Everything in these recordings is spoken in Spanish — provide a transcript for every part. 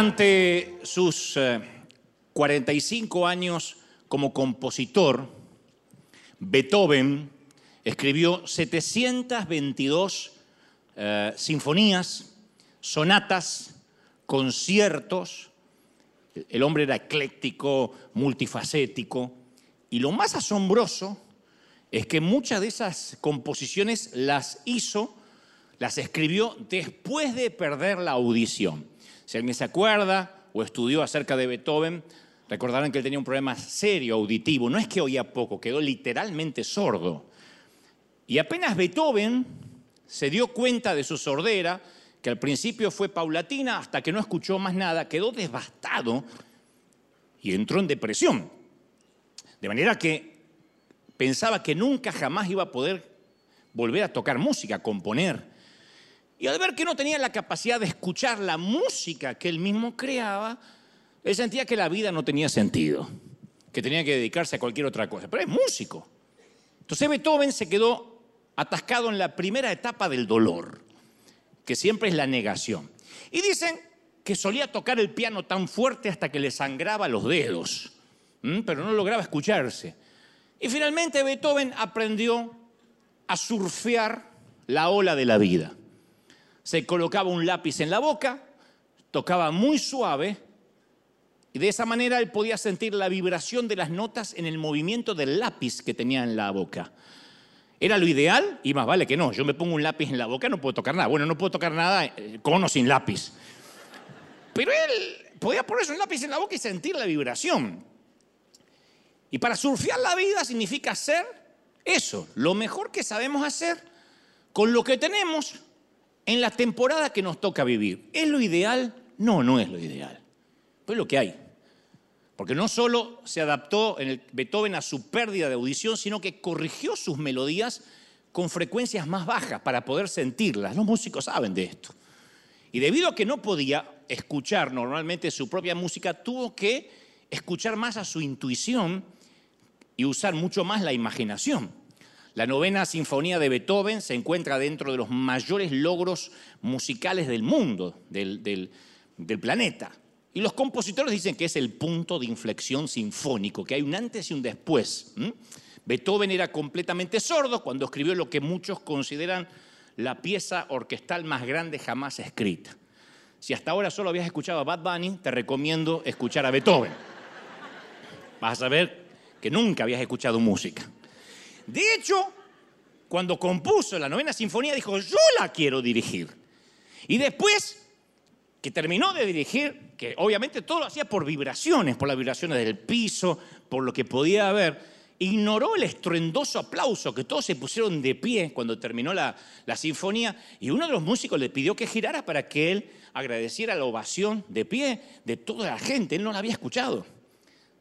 Durante sus 45 años como compositor, Beethoven escribió 722 eh, sinfonías, sonatas, conciertos. El hombre era ecléctico, multifacético. Y lo más asombroso es que muchas de esas composiciones las hizo, las escribió después de perder la audición. Si alguien se acuerda o estudió acerca de Beethoven, recordarán que él tenía un problema serio auditivo. No es que oía poco, quedó literalmente sordo. Y apenas Beethoven se dio cuenta de su sordera, que al principio fue paulatina hasta que no escuchó más nada, quedó devastado y entró en depresión. De manera que pensaba que nunca jamás iba a poder volver a tocar música, componer. Y al ver que no tenía la capacidad de escuchar la música que él mismo creaba, él sentía que la vida no tenía sentido, que tenía que dedicarse a cualquier otra cosa. Pero es músico. Entonces Beethoven se quedó atascado en la primera etapa del dolor, que siempre es la negación. Y dicen que solía tocar el piano tan fuerte hasta que le sangraba los dedos, pero no lograba escucharse. Y finalmente Beethoven aprendió a surfear la ola de la vida. Se colocaba un lápiz en la boca, tocaba muy suave y de esa manera él podía sentir la vibración de las notas en el movimiento del lápiz que tenía en la boca. Era lo ideal y más vale que no. Yo me pongo un lápiz en la boca, no puedo tocar nada. Bueno, no puedo tocar nada eh, con o sin lápiz. Pero él podía ponerse un lápiz en la boca y sentir la vibración. Y para surfear la vida significa hacer eso, lo mejor que sabemos hacer con lo que tenemos en la temporada que nos toca vivir. ¿Es lo ideal? No, no es lo ideal. Pues es lo que hay. Porque no solo se adaptó en el Beethoven a su pérdida de audición, sino que corrigió sus melodías con frecuencias más bajas para poder sentirlas. Los músicos saben de esto. Y debido a que no podía escuchar normalmente su propia música, tuvo que escuchar más a su intuición y usar mucho más la imaginación. La novena sinfonía de Beethoven se encuentra dentro de los mayores logros musicales del mundo, del, planeta. Y los compositores dicen que es el punto de inflexión sinfónico, que hay un antes y un después. Beethoven era completamente sordo cuando escribió lo que muchos consideran la pieza orquestal más grande jamás escrita. Si hasta ahora solo habías escuchado a Bad Bunny, te recomiendo escuchar a Beethoven. Vas a ver que nunca habías escuchado música. De hecho, cuando compuso la novena sinfonía, dijo, yo la quiero dirigir. Y después que terminó de dirigir, que obviamente todo lo hacía por vibraciones, por las vibraciones del piso, por lo que podía haber, ignoró el estruendoso aplauso, que todos se pusieron de pie cuando terminó la, la, sinfonía, y uno de los músicos le pidió que girara para que él agradeciera la ovación de pie de toda la gente, él no la había escuchado.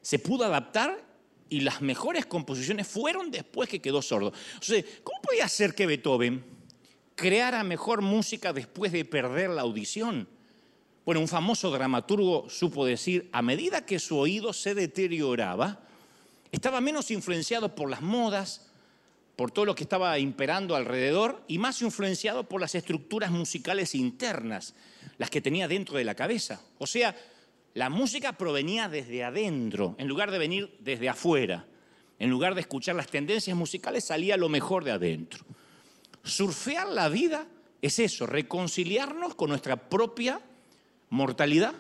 Se pudo adaptar y las mejores composiciones fueron después que quedó sordo. O sea, ¿cómo podía ser que Beethoven creara mejor música después de perder la audición? Bueno, un famoso dramaturgo supo decir, a medida que su oído se deterioraba, estaba menos influenciado por las modas, por todo lo que estaba imperando alrededor y más influenciado por las estructuras musicales internas, las que tenía dentro de la cabeza. O sea, la música provenía desde adentro, en lugar de venir desde afuera. En lugar de escuchar las tendencias musicales, salía lo mejor de adentro. Surfear la vida es eso, reconciliarnos con nuestra propia mortalidad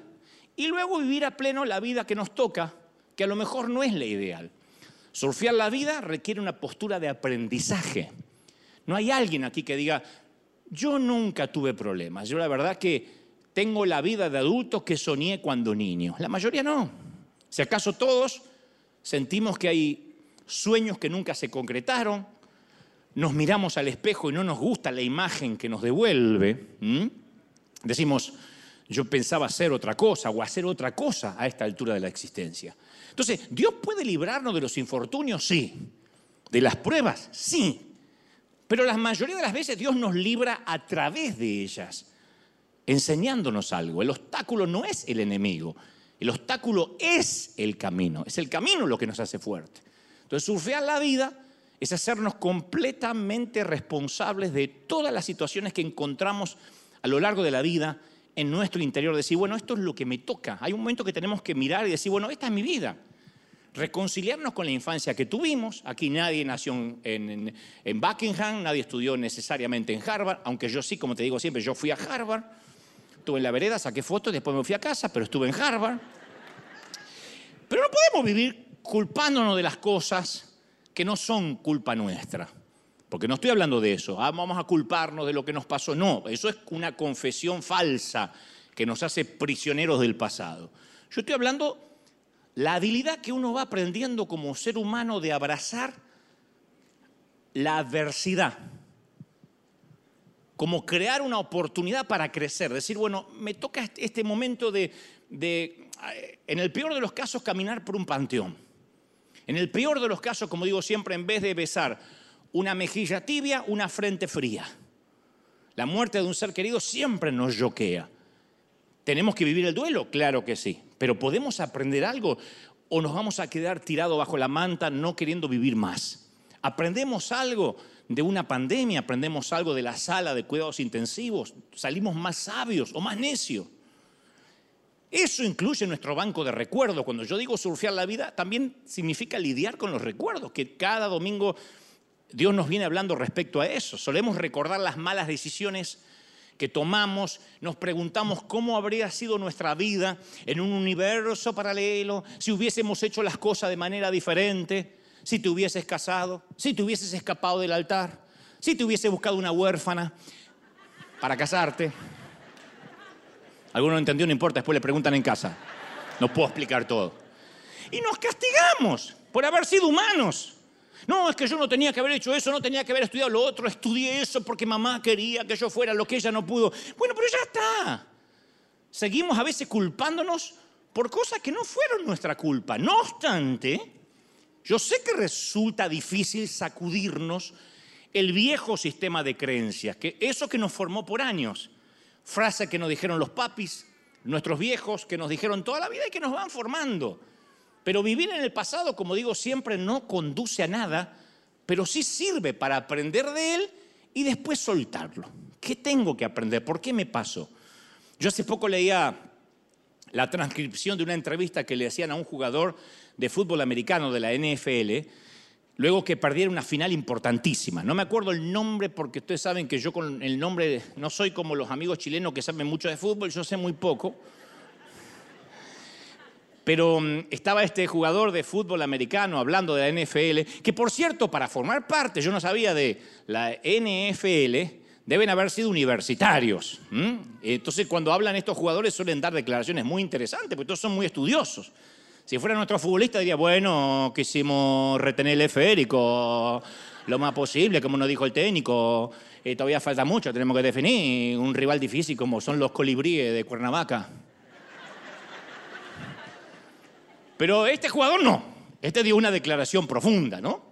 y luego vivir a pleno la vida que nos toca, que a lo mejor no es la ideal. Surfear la vida requiere una postura de aprendizaje. No hay alguien aquí que diga, yo nunca tuve problemas, yo la verdad que tengo la vida de adulto que soñé cuando niño. La mayoría no. Si acaso todos sentimos que hay sueños que nunca se concretaron, nos miramos al espejo y no nos gusta la imagen que nos devuelve, decimos, yo pensaba hacer otra cosa o hacer otra cosa a esta altura de la existencia. Entonces, ¿Dios puede librarnos de los infortunios? Sí. ¿De las pruebas? Sí. Pero la mayoría de las veces Dios nos libra a través de ellas, enseñándonos algo. El obstáculo no es el enemigo, el obstáculo es el camino. Es el camino lo que nos hace fuerte. Entonces, surfear la vida es hacernos completamente responsables de todas las situaciones que encontramos a lo largo de la vida en nuestro interior decir, bueno, esto es lo que me toca. Hay un momento que tenemos que mirar y decir, bueno, esta es mi vida. Reconciliarnos con la infancia que tuvimos. Aquí nadie nació en, en Buckingham, nadie estudió necesariamente en Harvard, aunque yo sí, como te digo siempre, yo fui a Harvard. Estuve en la vereda, saqué fotos, después me fui a casa, pero estuve en Harvard. Pero no podemos vivir culpándonos de las cosas que no son culpa nuestra. Porque no estoy hablando de eso, ah, vamos a culparnos de lo que nos pasó. No, eso es una confesión falsa que nos hace prisioneros del pasado. Yo estoy hablando la habilidad que uno va aprendiendo como ser humano de abrazar la adversidad, como crear una oportunidad para crecer, decir, bueno, me toca este, este momento de, en el peor de los casos, caminar por un panteón. En el peor de los casos, como digo siempre, en vez de besar una mejilla tibia, una frente fría. La muerte de un ser querido siempre nos yoquea. ¿Tenemos que vivir el duelo? Claro que sí. Pero ¿podemos aprender algo o nos vamos a quedar tirados bajo la manta no queriendo vivir más? ¿Aprendemos algo de una pandemia? ¿Aprendemos algo de la sala de cuidados intensivos? ¿Salimos más sabios o más necios? Eso incluye nuestro banco de recuerdos. Cuando yo digo surfear la vida, también significa lidiar con los recuerdos, que cada domingo Dios nos viene hablando respecto a eso. Solemos recordar las malas decisiones que tomamos, nos preguntamos cómo habría sido nuestra vida en un universo paralelo, si hubiésemos hecho las cosas de manera diferente, si te hubieses casado, si te hubieses escapado del altar, si te hubiese buscado una huérfana para casarte. Alguno no entendió, no importa, después le preguntan en casa. No puedo explicar todo. Y nos castigamos por haber sido humanos. No, es que yo no tenía que haber hecho eso, no tenía que haber estudiado lo otro, estudié eso porque mamá quería que yo fuera lo que ella no pudo. Bueno, pero ya está. Seguimos a veces culpándonos por cosas que no fueron nuestra culpa. No obstante, yo sé que resulta difícil sacudirnos el viejo sistema de creencias, que eso que nos formó por años, frase que nos dijeron los papis, nuestros viejos, que nos dijeron toda la vida y que nos van formando. Pero vivir en el pasado, como digo siempre, no conduce a nada, pero sí sirve para aprender de él y después soltarlo. ¿Qué tengo que aprender? ¿Por qué me pasó? Yo hace poco leía la transcripción de una entrevista que le hacían a un jugador de fútbol americano de la NFL, luego que perdiera una final importantísima. No me acuerdo el nombre porque ustedes saben que yo con el nombre no soy como los amigos chilenos que saben mucho de fútbol, yo sé muy poco. Pero mm, estaba este jugador de fútbol americano hablando de la NFL, que por cierto, para formar parte, yo no sabía de la NFL, deben haber sido universitarios. Entonces, cuando hablan estos jugadores suelen dar declaraciones muy interesantes, porque todos son muy estudiosos. Si fuera nuestro futbolista diría, bueno, quisimos retener el esférico lo más posible, como nos dijo el técnico. Eh, todavía falta mucho, tenemos que definir un rival difícil como son los colibríes de Cuernavaca. Pero este jugador no. Este dio una declaración profunda, ¿no?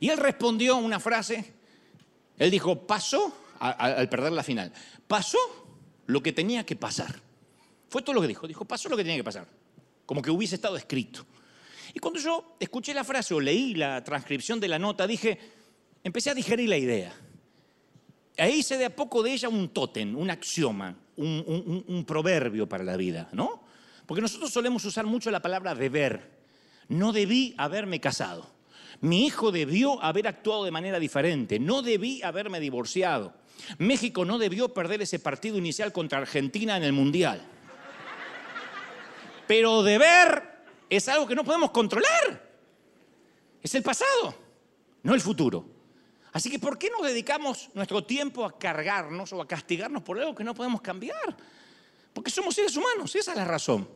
Y él respondió una frase. Él dijo, pasó, al perder la final, pasó lo que tenía que pasar. Fue todo lo que dijo. Dijo, pasó lo que tenía que pasar. Como que hubiese estado escrito. Y cuando yo escuché la frase o leí la transcripción de la nota, dije, empecé a digerir la idea. Ahí hice de a poco de ella un tótem, un axioma, un, un proverbio para la vida, ¿no? Porque nosotros solemos usar mucho la palabra deber. No debí haberme casado. Mi hijo debió haber actuado de manera diferente. No debí haberme divorciado. México no debió perder ese partido inicial contra Argentina en el Mundial. Pero deber es algo que no podemos controlar. Es el pasado, no el futuro. Así que ¿por qué nos dedicamos nuestro tiempo a cargarnos o a castigarnos por algo que no podemos cambiar? Porque somos seres humanos, esa es la razón.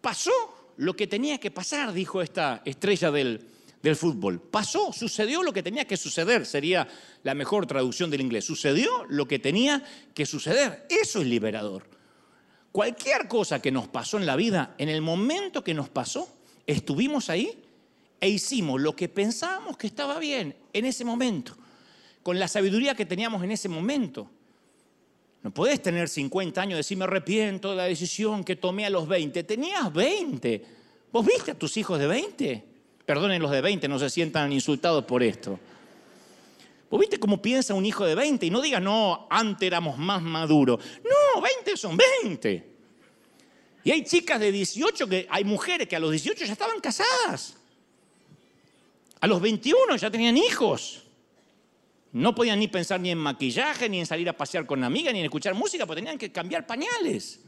Pasó lo que tenía que pasar, dijo esta estrella del, fútbol. Pasó, sucedió lo que tenía que suceder, sería la mejor traducción del inglés. Sucedió lo que tenía que suceder. Eso es liberador. Cualquier cosa que nos pasó en la vida, en el momento que nos pasó, estuvimos ahí e hicimos lo que pensábamos que estaba bien en ese momento, con la sabiduría que teníamos en ese momento. No podés tener 50 años y decir, me arrepiento de la decisión que tomé a los 20. Tenías 20. ¿Vos viste a tus hijos de 20? Perdonen los de 20, no se sientan insultados por esto. ¿Vos viste cómo piensa un hijo de 20? Y no digas, no, antes éramos más maduros. No, 20 son 20. Y hay chicas de 18, que hay mujeres que a los 18 ya estaban casadas. A los 21 ya tenían hijos. No podían ni pensar ni en maquillaje, ni en salir a pasear con amigas, ni en escuchar música, porque tenían que cambiar pañales.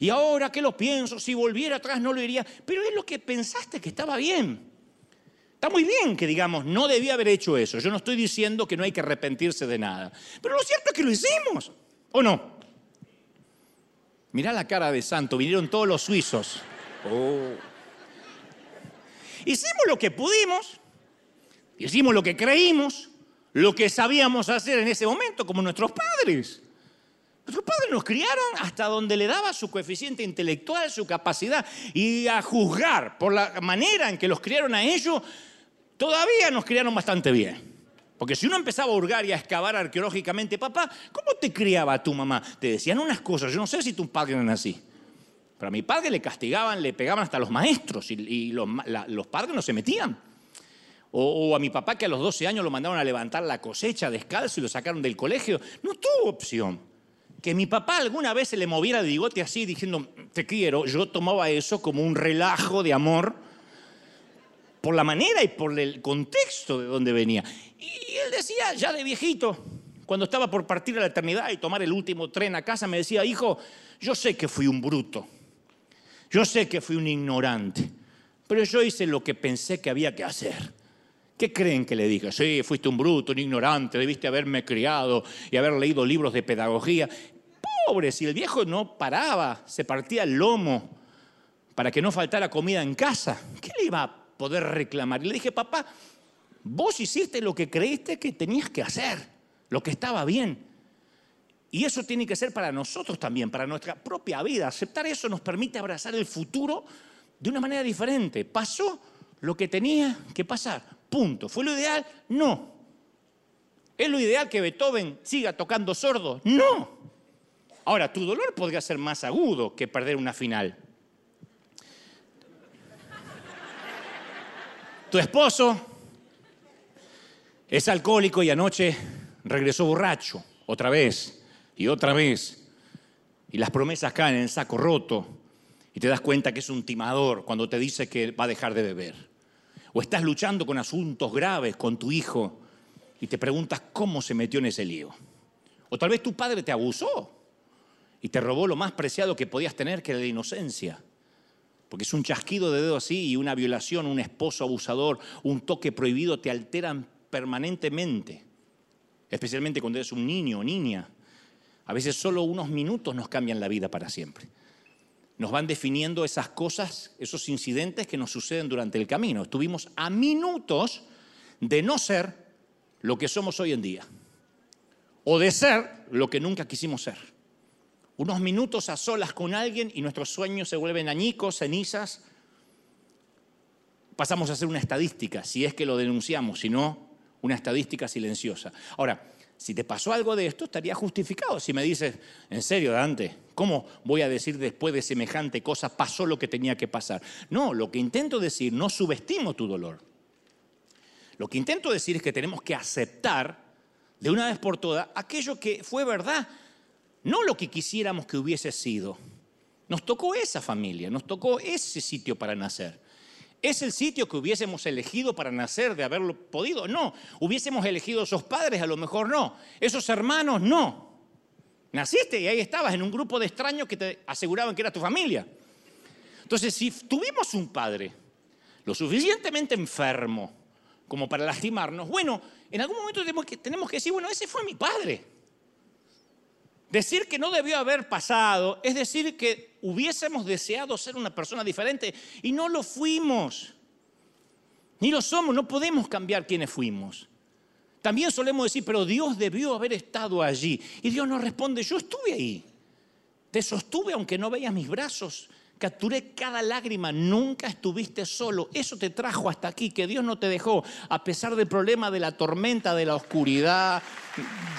Y ahora que lo pienso, si volviera atrás no lo diría, pero es lo que pensaste que estaba bien. Está muy bien que digamos, no debía haber hecho eso. Yo no estoy diciendo que no hay que arrepentirse de nada. Pero lo cierto es que lo hicimos, ¿o no? Mirá la cara de santo, vinieron todos los suizos. Oh. Hicimos lo que pudimos, hicimos lo que creímos, lo que sabíamos hacer en ese momento, como nuestros padres. Nuestros padres nos criaron hasta donde le daba su coeficiente intelectual, su capacidad, y a juzgar por la manera en que los criaron a ellos, todavía nos criaron bastante bien. Porque si uno empezaba a hurgar y a excavar arqueológicamente, papá, ¿cómo te criaba tu mamá? Te decían unas cosas, yo no sé si tu padre era así. Pero a mi padre le castigaban, le pegaban hasta los maestros y, los, padres no se metían. O, a mi papá que a los 12 años lo mandaron a levantar la cosecha descalzo y lo sacaron del colegio. No tuvo opción. Que mi papá alguna vez se le moviera el bigote así diciendo, te quiero, yo tomaba eso como un relajo de amor por la manera y por el contexto de donde venía. Y él decía, ya de viejito, cuando estaba por partir a la eternidad y tomar el último tren a casa, me decía, hijo, yo sé que fui un bruto, yo sé que fui un ignorante, pero yo hice lo que pensé que había que hacer. ¿Qué creen que le dije? Sí, fuiste un bruto, un ignorante, debiste haberme criado y haber leído libros de pedagogía. Pobre, si el viejo no paraba, se partía el lomo para que no faltara comida en casa, ¿qué le iba a poder reclamar. Y le dije, papá, vos hiciste lo que creíste que tenías que hacer, lo que estaba bien. Y eso tiene que ser para nosotros también, para nuestra propia vida. Aceptar eso nos permite abrazar el futuro de una manera diferente. ¿Pasó lo que tenía que pasar? Punto. ¿Fue lo ideal? No. ¿Es lo ideal que Beethoven siga tocando sordo? No. Ahora, tu dolor podría ser más agudo que perder una final. Tu esposo es alcohólico y anoche regresó borracho, otra vez y otra vez. Y las promesas caen en el saco roto y te das cuenta que es un timador cuando te dice que va a dejar de beber. O estás luchando con asuntos graves con tu hijo y te preguntas cómo se metió en ese lío. O tal vez tu padre te abusó y te robó lo más preciado que podías tener, que era la inocencia. Porque es un chasquido de dedo así y una violación, un esposo abusador, un toque prohibido te alteran permanentemente. Especialmente cuando eres un niño o niña. A veces solo unos minutos nos cambian la vida para siempre. Nos van definiendo esas cosas, esos incidentes que nos suceden durante el camino. Estuvimos a minutos de no ser lo que somos hoy en día. O de ser lo que nunca quisimos ser unos minutos a solas con alguien y nuestros sueños se vuelven añicos, cenizas, pasamos a ser una estadística, si es que lo denunciamos, si no, una estadística silenciosa. Ahora, si te pasó algo de esto, estaría justificado. Si me dices, en serio, Dante, ¿cómo voy a decir después de semejante cosa pasó lo que tenía que pasar? No, lo que intento decir, no subestimo tu dolor. Lo que intento decir es que tenemos que aceptar de una vez por todas aquello que fue verdad no lo que quisiéramos que hubiese sido. Nos tocó esa familia, nos tocó ese sitio para nacer. ¿Es el sitio que hubiésemos elegido para nacer de haberlo podido? No. ¿Hubiésemos elegido esos padres? A lo mejor no. ¿Esos hermanos? No. Naciste y ahí estabas en un grupo de extraños que te aseguraban que era tu familia. Entonces, si tuvimos un padre lo suficientemente enfermo como para lastimarnos, bueno, en algún momento tenemos que, tenemos que decir, bueno, ese fue mi padre. Decir que no debió haber pasado es decir que hubiésemos deseado ser una persona diferente y no lo fuimos. Ni lo somos, no podemos cambiar quienes fuimos. También solemos decir, pero Dios debió haber estado allí. Y Dios nos responde, yo estuve ahí. Te sostuve aunque no veías mis brazos. Capturé cada lágrima, nunca estuviste solo. Eso te trajo hasta aquí, que Dios no te dejó, a pesar del problema de la tormenta, de la oscuridad.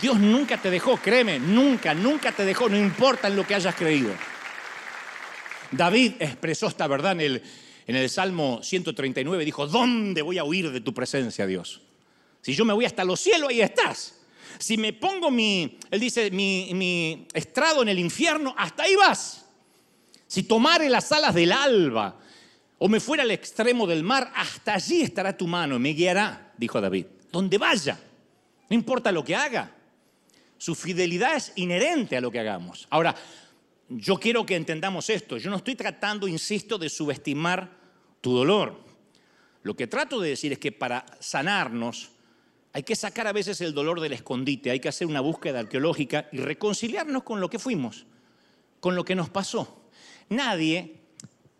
Dios nunca te dejó, créeme, nunca, nunca te dejó, no importa en lo que hayas creído. David expresó esta verdad en el, Salmo 139, dijo, ¿dónde voy a huir de tu presencia, Dios? Si yo me voy hasta los cielos, ahí estás. Si me pongo mi, él dice, mi, mi estrado en el infierno, hasta ahí vas. Si tomare las alas del alba o me fuera al extremo del mar, hasta allí estará tu mano, me guiará, dijo David. Donde vaya, no importa lo que haga. Su fidelidad es inherente a lo que hagamos. Ahora, yo quiero que entendamos esto. Yo no estoy tratando, insisto, de subestimar tu dolor. Lo que trato de decir es que para sanarnos hay que sacar a veces el dolor del escondite, hay que hacer una búsqueda arqueológica y reconciliarnos con lo que fuimos, con lo que nos pasó. Nadie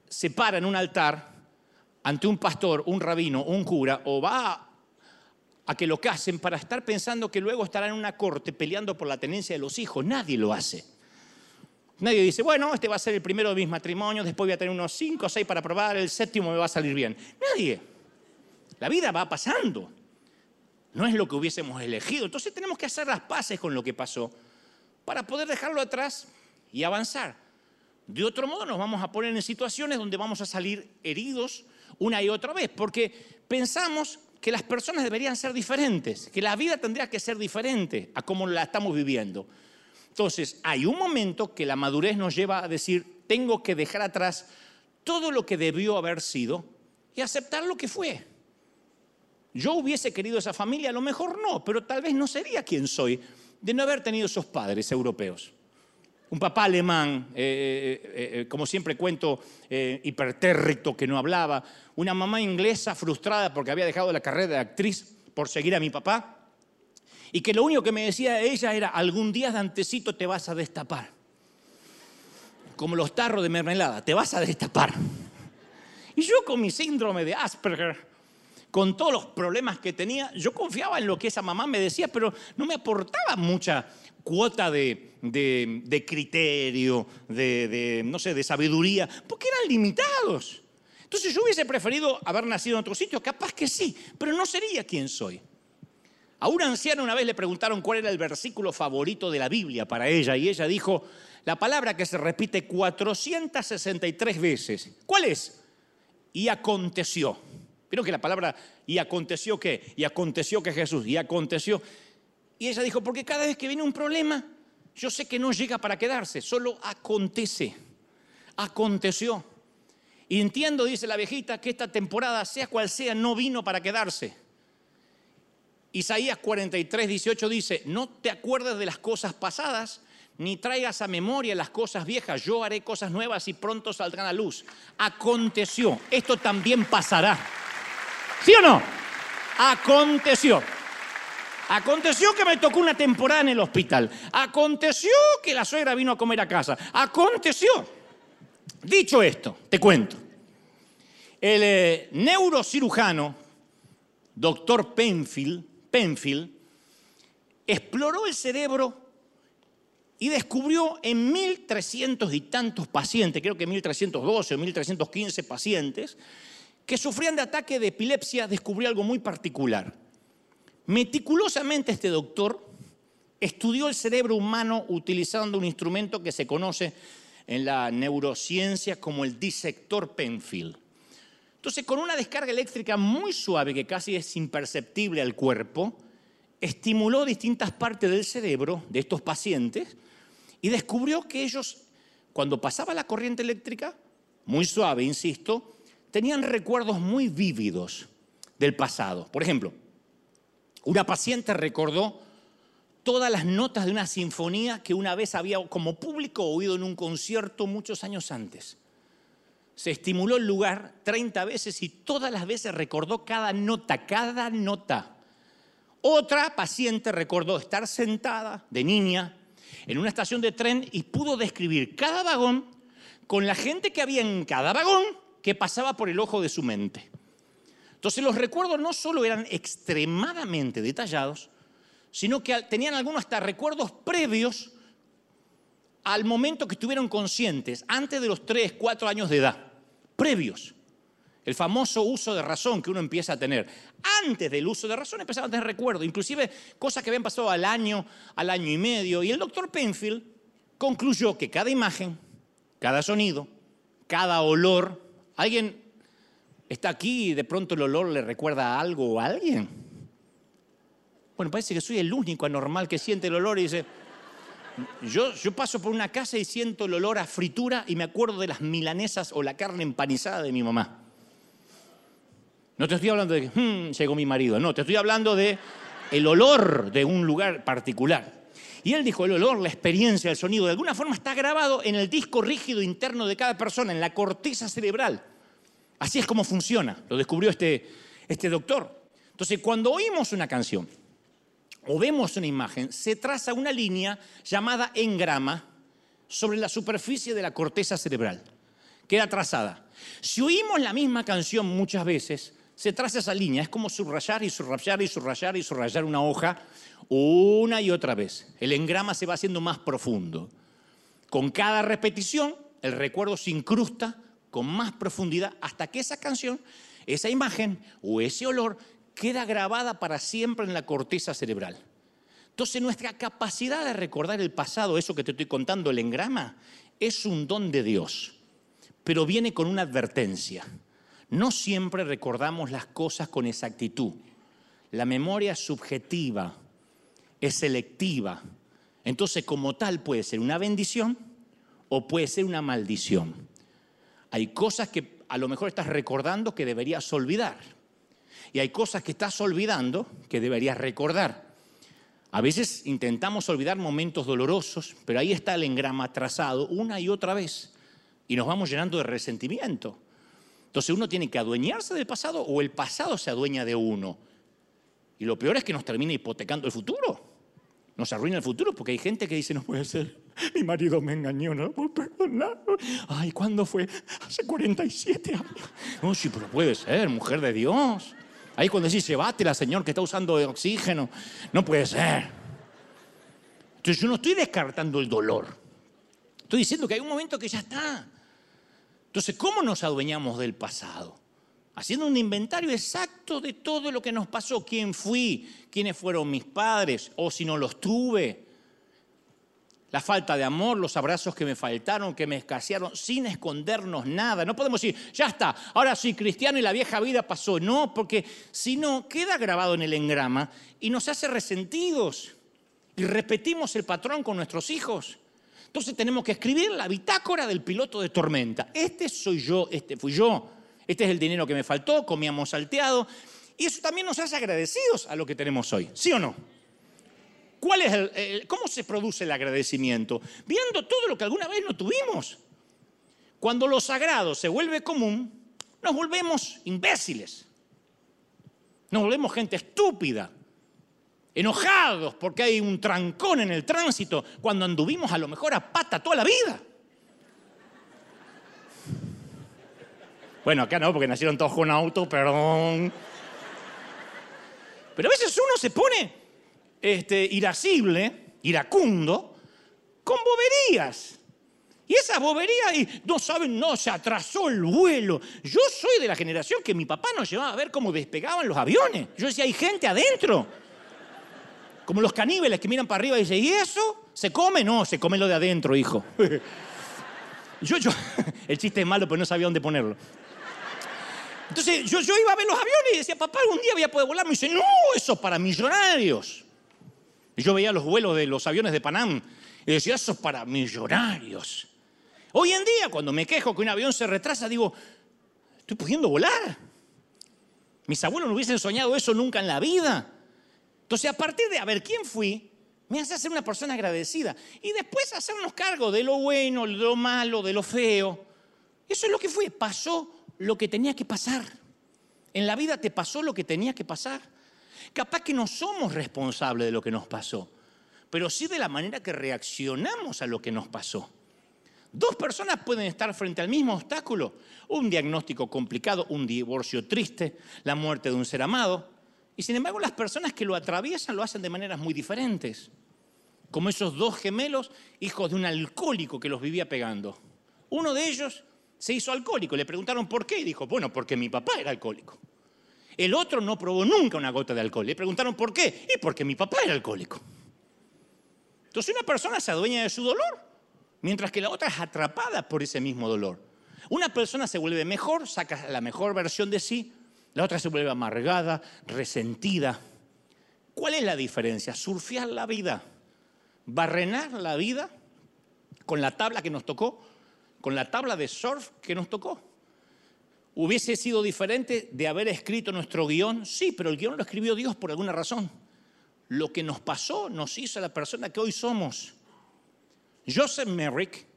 se para en un altar ante un pastor, un rabino, un cura, o va a que lo casen para estar pensando que luego estará en una corte peleando por la tenencia de los hijos. Nadie lo hace. Nadie dice, bueno, este va a ser el primero de mis matrimonios, después voy a tener unos cinco o seis para probar, el séptimo me va a salir bien. Nadie. La vida va pasando. No es lo que hubiésemos elegido. Entonces tenemos que hacer las paces con lo que pasó para poder dejarlo atrás y avanzar. De otro modo nos vamos a poner en situaciones donde vamos a salir heridos una y otra vez, porque pensamos que las personas deberían ser diferentes, que la vida tendría que ser diferente a como la estamos viviendo. Entonces, hay un momento que la madurez nos lleva a decir, tengo que dejar atrás todo lo que debió haber sido y aceptar lo que fue. Yo hubiese querido esa familia, a lo mejor no, pero tal vez no sería quien soy de no haber tenido esos padres europeos. Un papá alemán, eh, eh, eh, como siempre cuento, hipertérrito, que no hablaba. Una mamá inglesa frustrada porque había dejado la carrera de actriz por seguir a mi papá y que lo único que me decía ella era, algún día de antecito te vas a destapar. Como los tarros de mermelada, te vas a destapar. Y yo con mi síndrome de Asperger, con todos los problemas que tenía, yo confiaba en lo que esa mamá me decía, pero no me aportaba mucha cuota de, criterio, de, de, no sé, de sabiduría, porque eran limitados. Entonces yo hubiese preferido haber nacido en otro sitio, capaz que sí, pero no sería quien soy. A una anciana una vez le preguntaron cuál era el versículo favorito de la Biblia para ella y ella dijo la palabra que se repite 463 veces. ¿Cuál es? Y aconteció. Pero que la palabra y aconteció qué? Y aconteció que Jesús, y aconteció. Y ella dijo, porque cada vez que viene un problema, yo sé que no llega para quedarse, solo acontece. Aconteció. Y entiendo, dice la viejita, que esta temporada, sea cual sea, no vino para quedarse Isaías 43, 18 dice, no te acuerdes de las cosas pasadas, ni traigas a memoria las cosas viejas, yo haré cosas nuevas y pronto saldrán a luz. Aconteció, esto también pasará. ¿Sí o no? Aconteció. Aconteció que me tocó una temporada en el hospital. Aconteció que la suegra vino a comer a casa. Aconteció. Dicho esto, te cuento. El eh, neurocirujano, doctor Penfield, exploró el cerebro y descubrió en 1.300 y tantos pacientes, creo que 1.312 o 1.315 pacientes, que sufrían de ataque de epilepsia, descubrió algo muy particular. Meticulosamente este doctor estudió el cerebro humano utilizando un instrumento que se conoce en la neurociencia como el disector Penfield. Entonces, con una descarga eléctrica muy suave, que casi es imperceptible al cuerpo, estimuló distintas partes del cerebro de estos pacientes y descubrió que ellos, cuando pasaba la corriente eléctrica, muy suave, insisto, tenían recuerdos muy vívidos del pasado. Por ejemplo, una paciente recordó todas las notas de una sinfonía que una vez había como público oído en un concierto muchos años antes se estimuló el lugar 30 veces y todas las veces recordó cada nota, cada nota. Otra paciente recordó estar sentada de niña en una estación de tren y pudo describir cada vagón con la gente que había en cada vagón que pasaba por el ojo de su mente. Entonces los recuerdos no solo eran extremadamente detallados, sino que tenían algunos hasta recuerdos previos al momento que estuvieron conscientes, antes de los 3, 4 años de edad, previos. El famoso uso de razón que uno empieza a tener. Antes del uso de razón empezaba a tener recuerdo, inclusive cosas que habían pasado al año, al año y medio. Y el doctor Penfield concluyó que cada imagen, cada sonido, cada olor, alguien está aquí y de pronto el olor le recuerda a algo o a alguien. Bueno, parece que soy el único anormal que siente el olor y dice, yo, yo paso por una casa y siento el olor a fritura y me acuerdo de las milanesas o la carne empanizada de mi mamá. No te estoy hablando de que hmm, llegó mi marido, no, te estoy hablando de el olor de un lugar particular. Y él dijo, el olor, la experiencia, el sonido, de alguna forma está grabado en el disco rígido interno de cada persona, en la corteza cerebral. Así es como funciona, lo descubrió este, este doctor. Entonces, cuando oímos una canción o vemos una imagen, se traza una línea llamada engrama sobre la superficie de la corteza cerebral. Queda trazada. Si oímos la misma canción muchas veces, se traza esa línea. Es como subrayar y subrayar y subrayar y subrayar una hoja una y otra vez. El engrama se va haciendo más profundo. Con cada repetición, el recuerdo se incrusta con más profundidad hasta que esa canción, esa imagen o ese olor queda grabada para siempre en la corteza cerebral. Entonces nuestra capacidad de recordar el pasado, eso que te estoy contando, el engrama, es un don de Dios, pero viene con una advertencia. No siempre recordamos las cosas con exactitud. La memoria es subjetiva, es selectiva. Entonces, como tal, puede ser una bendición o puede ser una maldición. Hay cosas que a lo mejor estás recordando que deberías olvidar. Y hay cosas que estás olvidando que deberías recordar. A veces intentamos olvidar momentos dolorosos, pero ahí está el engrama trazado una y otra vez. Y nos vamos llenando de resentimiento. Entonces uno tiene que adueñarse del pasado o el pasado se adueña de uno. Y lo peor es que nos termina hipotecando el futuro. Nos arruina el futuro porque hay gente que dice, no puede ser, mi marido me engañó, no puedo perdonar. Ay, ¿cuándo fue? Hace 47 años. No, sí, pero puede ser, mujer de Dios. Ahí cuando decís, la Señor, que está usando oxígeno. No puede ser. Entonces yo no estoy descartando el dolor. Estoy diciendo que hay un momento que ya está. Entonces, ¿cómo nos adueñamos del pasado? Haciendo un inventario exacto de todo lo que nos pasó, quién fui, quiénes fueron mis padres, o si no los tuve, la falta de amor, los abrazos que me faltaron, que me escasearon, sin escondernos nada. No podemos decir, ya está, ahora soy cristiano y la vieja vida pasó. No, porque si no, queda grabado en el engrama y nos hace resentidos. Y repetimos el patrón con nuestros hijos. Entonces tenemos que escribir la bitácora del piloto de tormenta. Este soy yo, este fui yo. Este es el dinero que me faltó, comíamos salteado. Y eso también nos hace agradecidos a lo que tenemos hoy. ¿Sí o no? ¿Cuál es el, ¿Cómo se produce el agradecimiento? Viendo todo lo que alguna vez no tuvimos. Cuando lo sagrado se vuelve común, nos volvemos imbéciles. Nos volvemos gente estúpida enojados porque hay un trancón en el tránsito cuando anduvimos a lo mejor a pata toda la vida. Bueno, acá no, porque nacieron todos con auto, perdón. Pero a veces uno se pone este, irascible, iracundo, con boberías. Y esa bobería, y no saben, no, se atrasó el vuelo. Yo soy de la generación que mi papá nos llevaba a ver cómo despegaban los aviones. Yo decía, hay gente adentro. Como los caníbales que miran para arriba y dicen, ¿y eso? ¿Se come? No, se come lo de adentro, hijo. yo, yo, el chiste es malo, pero no sabía dónde ponerlo. Entonces yo, yo iba a ver los aviones y decía, papá, algún día voy a poder volar. Me dice, no, eso es para millonarios. Yo veía los vuelos de los aviones de Panam y decía, eso es para millonarios. Hoy en día, cuando me quejo que un avión se retrasa, digo, estoy pudiendo volar. Mis abuelos no hubiesen soñado eso nunca en la vida. Entonces, a partir de a ver quién fui, me hace ser una persona agradecida. Y después hacernos cargo de lo bueno, de lo malo, de lo feo. Eso es lo que fue. Pasó lo que tenía que pasar. En la vida te pasó lo que tenía que pasar. Capaz que no somos responsables de lo que nos pasó, pero sí de la manera que reaccionamos a lo que nos pasó. Dos personas pueden estar frente al mismo obstáculo. Un diagnóstico complicado, un divorcio triste, la muerte de un ser amado. Y sin embargo las personas que lo atraviesan lo hacen de maneras muy diferentes. Como esos dos gemelos, hijos de un alcohólico que los vivía pegando. Uno de ellos se hizo alcohólico. Le preguntaron por qué y dijo, bueno, porque mi papá era alcohólico. El otro no probó nunca una gota de alcohol. Le preguntaron por qué y porque mi papá era alcohólico. Entonces una persona se adueña de su dolor, mientras que la otra es atrapada por ese mismo dolor. Una persona se vuelve mejor, saca la mejor versión de sí, la otra se vuelve amargada, resentida. ¿Cuál es la diferencia? Surfear la vida, barrenar la vida con la tabla que nos tocó, con la tabla de surf que nos tocó. ¿Hubiese sido diferente de haber escrito nuestro guion? Sí, pero el guion lo escribió Dios por alguna razón. Lo que nos pasó nos hizo la persona que hoy somos. Joseph Merrick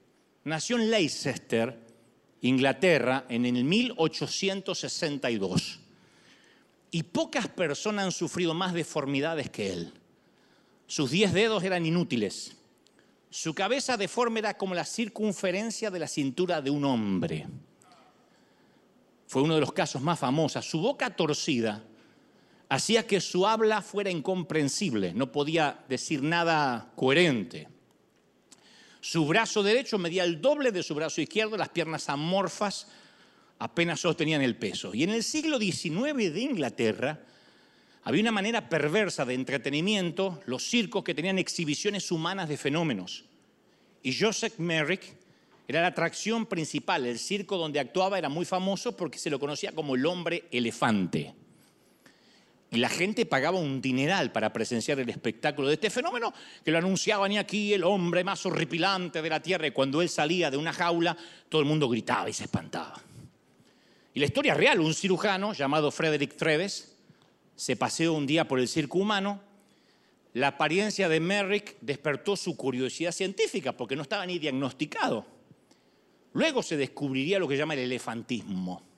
nació en Leicester, Inglaterra, en el 1862. Y pocas personas han sufrido más deformidades que él. Sus diez dedos eran inútiles. Su cabeza deforme era como la circunferencia de la cintura de un hombre. Fue uno de los casos más famosos. Su boca torcida hacía que su habla fuera incomprensible, no podía decir nada coherente. Su brazo derecho medía el doble de su brazo izquierdo, las piernas amorfas apenas sostenían el peso. Y en el siglo XIX de Inglaterra había una manera perversa de entretenimiento, los circos que tenían exhibiciones humanas de fenómenos. Y Joseph Merrick era la atracción principal. El circo donde actuaba era muy famoso porque se lo conocía como el hombre elefante. Y la gente pagaba un dineral para presenciar el espectáculo de este fenómeno, que lo anunciaban y aquí el hombre más horripilante de la tierra. Y cuando él salía de una jaula, todo el mundo gritaba y se espantaba. Y la historia real, un cirujano llamado Frederick Treves se paseó un día por el circo humano. La apariencia de Merrick despertó su curiosidad científica porque no estaba ni diagnosticado. Luego se descubriría lo que llama el elefantismo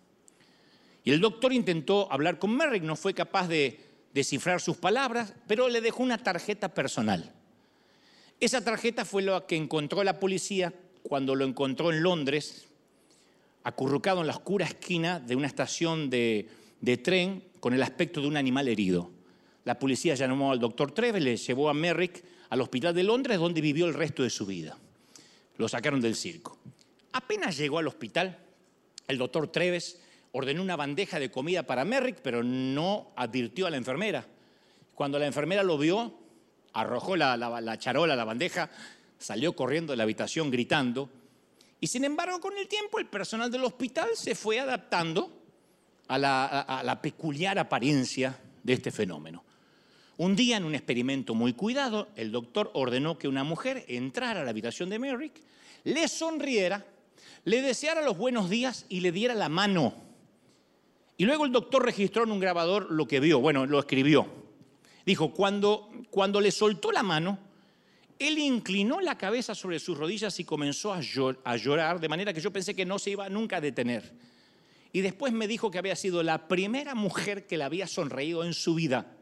y el doctor intentó hablar con Merrick, no fue capaz de descifrar sus palabras, pero le dejó una tarjeta personal. Esa tarjeta fue la que encontró la policía cuando lo encontró en Londres, acurrucado en la oscura esquina de una estación de, tren con el aspecto de un animal herido. La policía llamó al doctor Treves, le llevó a Merrick al hospital de Londres, donde vivió el resto de su vida. Lo sacaron del circo. Apenas llegó al hospital, el doctor Treves ordenó una bandeja de comida para Merrick, pero no advirtió a la enfermera. Cuando la enfermera lo vio, arrojó la, charola, la bandeja, salió corriendo de la habitación gritando. Y sin embargo, con el tiempo, el personal del hospital se fue adaptando a la, peculiar apariencia de este fenómeno. Un día, en un experimento muy cuidado, el doctor ordenó que una mujer entrara a la habitación de Merrick, le sonriera, le deseara los buenos días y le diera la mano. Y luego el doctor registró en un grabador lo que vio, bueno, lo escribió. Dijo, cuando, cuando le soltó la mano, él inclinó la cabeza sobre sus rodillas y comenzó a, a llorar, de manera que yo pensé que no se iba nunca a detener. Y después me dijo que había sido la primera mujer que le había sonreído en su vida.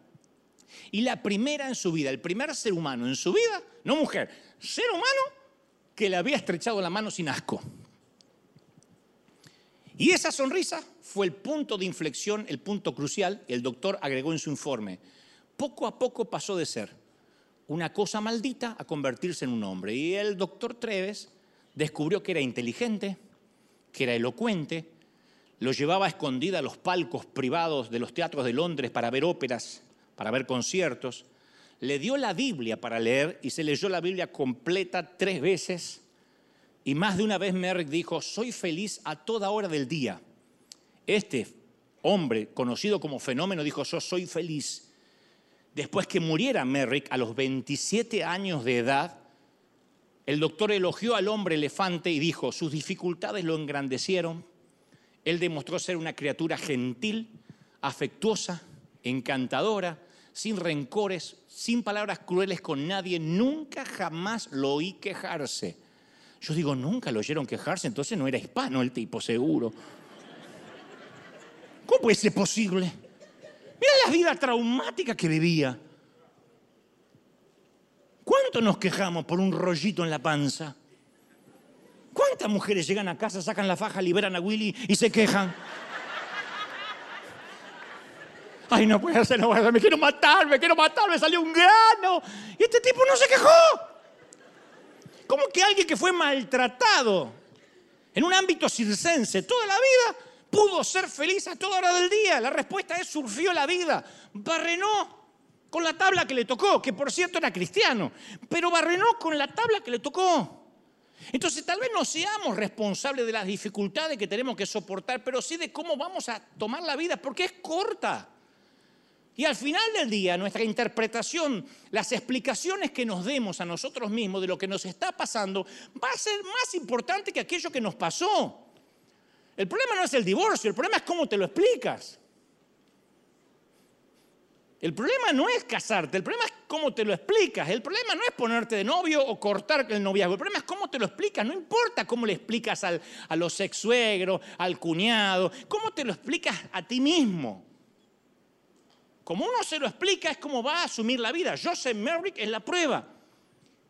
Y la primera en su vida, el primer ser humano en su vida, no mujer, ser humano que le había estrechado la mano sin asco. Y esa sonrisa fue el punto de inflexión, el punto crucial, el doctor agregó en su informe. Poco a poco pasó de ser una cosa maldita a convertirse en un hombre. Y el doctor Treves descubrió que era inteligente, que era elocuente, lo llevaba a escondida a los palcos privados de los teatros de Londres para ver óperas, para ver conciertos. Le dio la Biblia para leer y se leyó la Biblia completa tres veces y más de una vez Merrick dijo, soy feliz a toda hora del día. Este hombre, conocido como fenómeno, dijo, yo soy feliz. Después que muriera Merrick a los 27 años de edad, el doctor elogió al hombre elefante y dijo, sus dificultades lo engrandecieron. Él demostró ser una criatura gentil, afectuosa, encantadora, sin rencores, sin palabras crueles con nadie. Nunca jamás lo oí quejarse. Yo digo, nunca lo oyeron quejarse, entonces no era hispano el tipo, seguro. ¿Cómo puede ser posible? Mira la vida traumática que vivía. ¿Cuánto nos quejamos por un rollito en la panza? ¿Cuántas mujeres llegan a casa, sacan la faja, liberan a Willy y se quejan? Ay, no puede ser, no puede me quiero matar, me quiero matar, me salió un grano. Y este tipo no se quejó. ¿Cómo que alguien que fue maltratado en un ámbito circense toda la vida pudo ser feliz a toda hora del día? La respuesta es surfió la vida, barrenó con la tabla que le tocó, que por cierto era cristiano, pero barrenó con la tabla que le tocó. Entonces tal vez no seamos responsables de las dificultades que tenemos que soportar, pero sí de cómo vamos a tomar la vida, porque es corta. Y al final del día, nuestra interpretación, las explicaciones que nos demos a nosotros mismos de lo que nos está pasando, va a ser más importante que aquello que nos pasó. El problema no es el divorcio, el problema es cómo te lo explicas. El problema no es casarte, el problema es cómo te lo explicas. El problema no es ponerte de novio o cortar el noviazgo. El problema es cómo te lo explicas. No importa cómo le explicas a los ex suegros, al cuñado, cómo te lo explicas a ti mismo. Como uno se lo explica es como va a asumir la vida. Joseph Merrick es la prueba,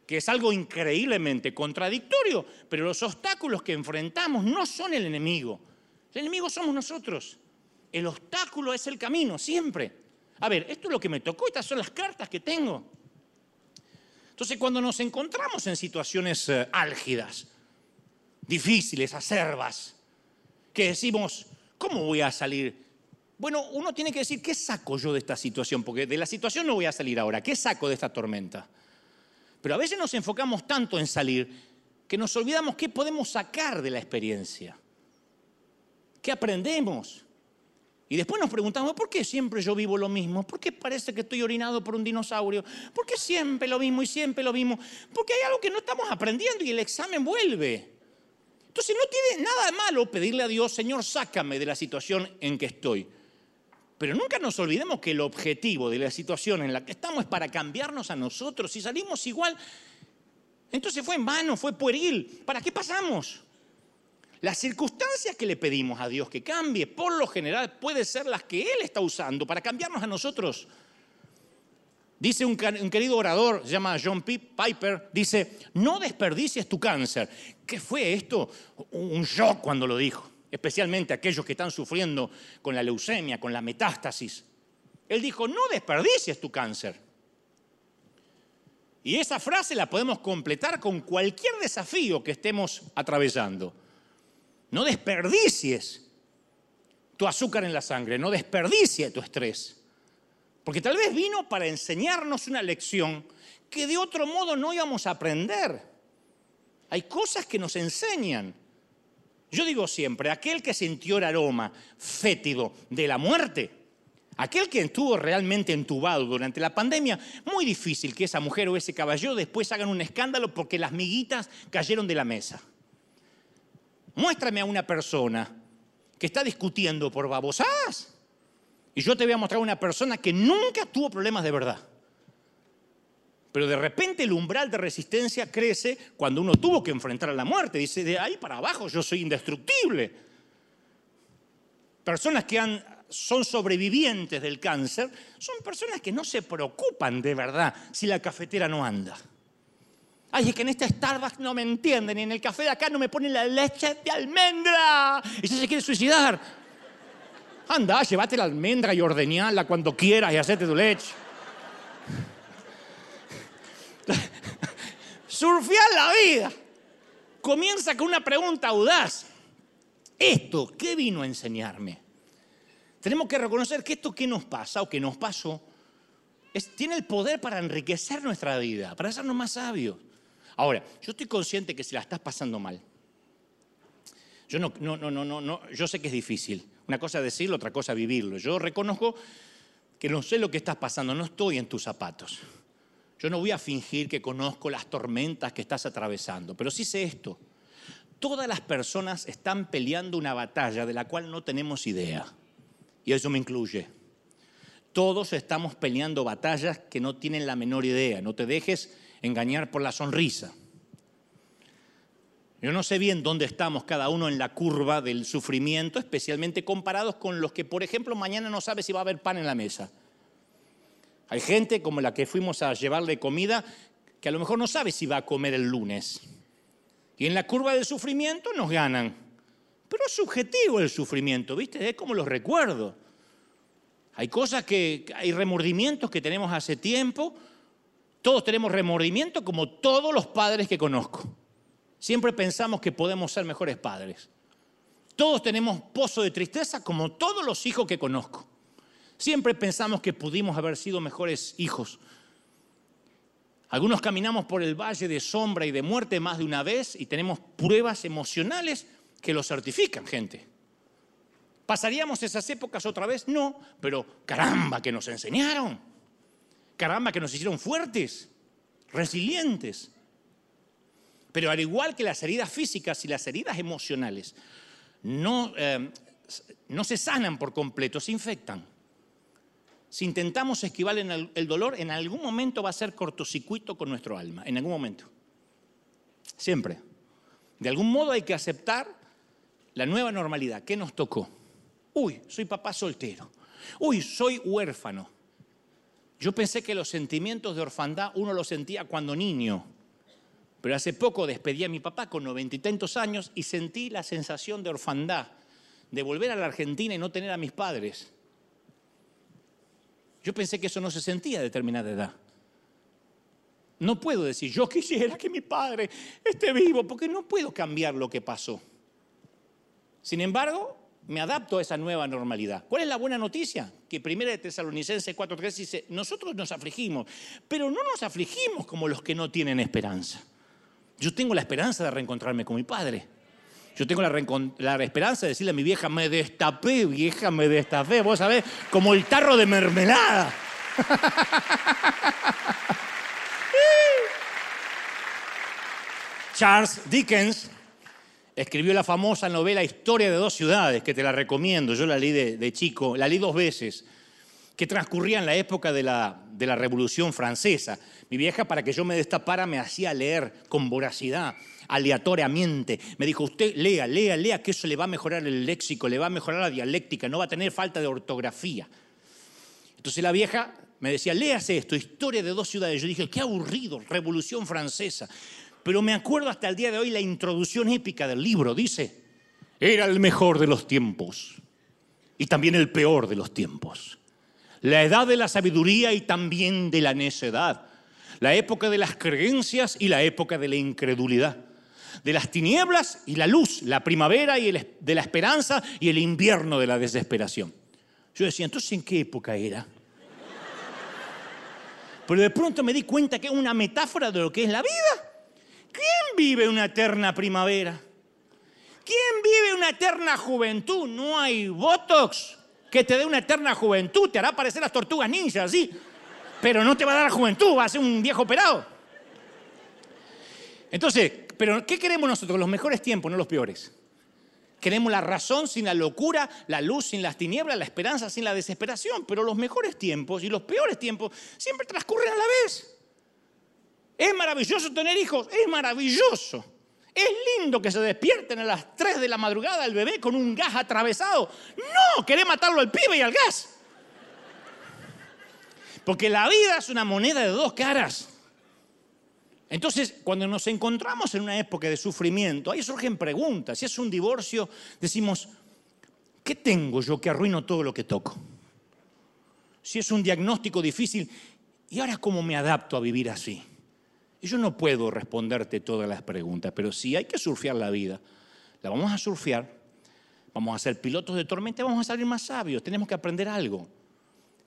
que es algo increíblemente contradictorio, pero los obstáculos que enfrentamos no son el enemigo. El enemigo somos nosotros. El obstáculo es el camino, siempre. A ver, esto es lo que me tocó, estas son las cartas que tengo. Entonces, cuando nos encontramos en situaciones eh, álgidas, difíciles, acerbas, que decimos, ¿cómo voy a salir bueno, uno tiene que decir, ¿qué saco yo de esta situación? Porque de la situación no voy a salir ahora. ¿Qué saco de esta tormenta? Pero a veces nos enfocamos tanto en salir que nos olvidamos qué podemos sacar de la experiencia. ¿Qué aprendemos? Y después nos preguntamos, ¿por qué siempre yo vivo lo mismo? ¿Por qué parece que estoy orinado por un dinosaurio? ¿Por qué siempre lo mismo y siempre lo mismo? Porque hay algo que no estamos aprendiendo y el examen vuelve. Entonces no tiene nada de malo pedirle a Dios, Señor, sácame de la situación en que estoy. Pero nunca nos olvidemos que el objetivo de la situación en la que estamos es para cambiarnos a nosotros. Si salimos igual, entonces fue en vano, fue pueril. ¿Para qué pasamos? Las circunstancias que le pedimos a Dios que cambie, por lo general, pueden ser las que Él está usando para cambiarnos a nosotros. Dice un, querido orador, se llama John Piper, dice, no desperdicies tu cáncer. ¿Qué fue esto? Un shock cuando lo dijo especialmente aquellos que están sufriendo con la leucemia, con la metástasis. Él dijo, no desperdicies tu cáncer. Y esa frase la podemos completar con cualquier desafío que estemos atravesando. No desperdicies tu azúcar en la sangre, no desperdicies tu estrés. Porque tal vez vino para enseñarnos una lección que de otro modo no íbamos a aprender. Hay cosas que nos enseñan yo digo siempre, aquel que sintió el aroma fétido de la muerte, aquel que estuvo realmente entubado durante la pandemia, muy difícil que esa mujer o ese caballero después hagan un escándalo porque las miguitas cayeron de la mesa. Muéstrame a una persona que está discutiendo por babosadas y yo te voy a mostrar a una persona que nunca tuvo problemas de verdad. Pero de repente el umbral de resistencia crece cuando uno tuvo que enfrentar a la muerte. Dice, de ahí para abajo yo soy indestructible. Personas que han, son sobrevivientes del cáncer son personas que no se preocupan de verdad si la cafetera no anda. Ay, es que en esta Starbucks no me entienden y en el café de acá no me ponen la leche de almendra. Y se quiere suicidar. Anda, llévate la almendra y ordeñala cuando quieras y hacete tu leche. Surfear la vida. Comienza con una pregunta audaz. ¿Esto qué vino a enseñarme? Tenemos que reconocer que esto que nos pasa o que nos pasó tiene el poder para enriquecer nuestra vida, para hacernos más sabios. Ahora, yo estoy consciente que si la estás pasando mal, yo no, no, no, no, no, yo sé que es difícil. Una cosa es decirlo, otra cosa es vivirlo. Yo reconozco que no sé lo que estás pasando, no estoy en tus zapatos. Yo no voy a fingir que conozco las tormentas que estás atravesando, pero sí sé esto. Todas las personas están peleando una batalla de la cual no tenemos idea. Y eso me incluye. Todos estamos peleando batallas que no tienen la menor idea. No te dejes engañar por la sonrisa. Yo no sé bien dónde estamos cada uno en la curva del sufrimiento, especialmente comparados con los que, por ejemplo, mañana no sabe si va a haber pan en la mesa. Hay gente como la que fuimos a llevarle comida que a lo mejor no sabe si va a comer el lunes. Y en la curva del sufrimiento nos ganan. Pero es subjetivo el sufrimiento, ¿viste? Es como los recuerdos. Hay cosas que, hay remordimientos que tenemos hace tiempo. Todos tenemos remordimiento como todos los padres que conozco. Siempre pensamos que podemos ser mejores padres. Todos tenemos pozo de tristeza como todos los hijos que conozco. Siempre pensamos que pudimos haber sido mejores hijos. Algunos caminamos por el valle de sombra y de muerte más de una vez y tenemos pruebas emocionales que lo certifican, gente. ¿Pasaríamos esas épocas otra vez? No, pero caramba que nos enseñaron. Caramba que nos hicieron fuertes, resilientes. Pero al igual que las heridas físicas y las heridas emocionales, no, eh, no se sanan por completo, se infectan. Si intentamos esquivar el dolor, en algún momento va a ser cortocircuito con nuestro alma, en algún momento. Siempre. De algún modo hay que aceptar la nueva normalidad. ¿Qué nos tocó? Uy, soy papá soltero. Uy, soy huérfano. Yo pensé que los sentimientos de orfandad uno los sentía cuando niño. Pero hace poco despedí a mi papá con noventa y tantos años y sentí la sensación de orfandad, de volver a la Argentina y no tener a mis padres. Yo pensé que eso no se sentía a determinada edad. No puedo decir, yo quisiera que mi padre esté vivo, porque no puedo cambiar lo que pasó. Sin embargo, me adapto a esa nueva normalidad. ¿Cuál es la buena noticia? Que Primera de Tesalonicenses 4.3 dice, nosotros nos afligimos, pero no nos afligimos como los que no tienen esperanza. Yo tengo la esperanza de reencontrarme con mi padre. Yo tengo la, esperanza de decirle a mi vieja, me destapé, vieja, me destapé. Vos sabés, como el tarro de mermelada. Charles Dickens escribió la famosa novela Historia de dos ciudades, que te la recomiendo, yo la leí de, chico, la leí dos veces, que transcurría en la época de la, de la Revolución Francesa. Mi vieja, para que yo me destapara, me hacía leer con voracidad, aleatoriamente. Me dijo, usted lea, lea, lea, que eso le va a mejorar el léxico, le va a mejorar la dialéctica, no va a tener falta de ortografía. Entonces la vieja me decía, léase esto, Historia de dos ciudades. Yo dije, qué aburrido, Revolución Francesa. Pero me acuerdo hasta el día de hoy la introducción épica del libro. Dice, era el mejor de los tiempos y también el peor de los tiempos. La edad de la sabiduría y también de la necedad. La época de las creencias y la época de la incredulidad. De las tinieblas y la luz. La primavera y de la esperanza y el invierno de la desesperación. Yo decía, entonces, ¿en qué época era? Pero de pronto me di cuenta que es una metáfora de lo que es la vida. ¿Quién vive una eterna primavera? ¿Quién vive una eterna juventud? No hay Botox que te dé una eterna juventud. Te hará parecer las tortugas ninjas, sí. Pero no te va a dar juventud, va a ser un viejo operado. Entonces, ¿pero qué queremos nosotros? Los mejores tiempos, no los peores. Queremos la razón sin la locura, la luz sin las tinieblas, la esperanza sin la desesperación. Pero los mejores tiempos y los peores tiempos siempre transcurren a la vez. Es maravilloso tener hijos, es maravilloso. Es lindo que se despierten a las 3 de la madrugada el bebé con un gas atravesado. No, querés matarlo al pibe y al gas. Porque la vida es una moneda de dos caras. Entonces, cuando nos encontramos en una época de sufrimiento, ahí surgen preguntas. Si es un divorcio, decimos, ¿qué tengo yo que arruino todo lo que toco? Si es un diagnóstico difícil, ¿y ahora cómo me adapto a vivir así? Y yo no puedo responderte todas las preguntas, pero si hay que surfear la vida. La vamos a surfear, vamos a ser pilotos de tormenta, vamos a salir más sabios, tenemos que aprender algo.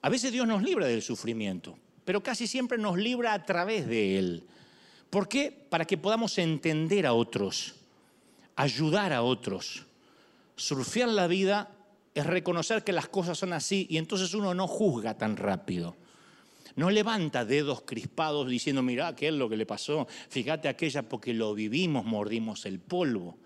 A veces Dios nos libra del sufrimiento, pero casi siempre nos libra a través de Él. ¿Por qué? Para que podamos entender a otros, ayudar a otros. Surfear la vida es reconocer que las cosas son así y entonces uno no juzga tan rápido. No levanta dedos crispados diciendo, mira, ¿qué es lo que le pasó? Fíjate aquella porque lo vivimos, mordimos el polvo.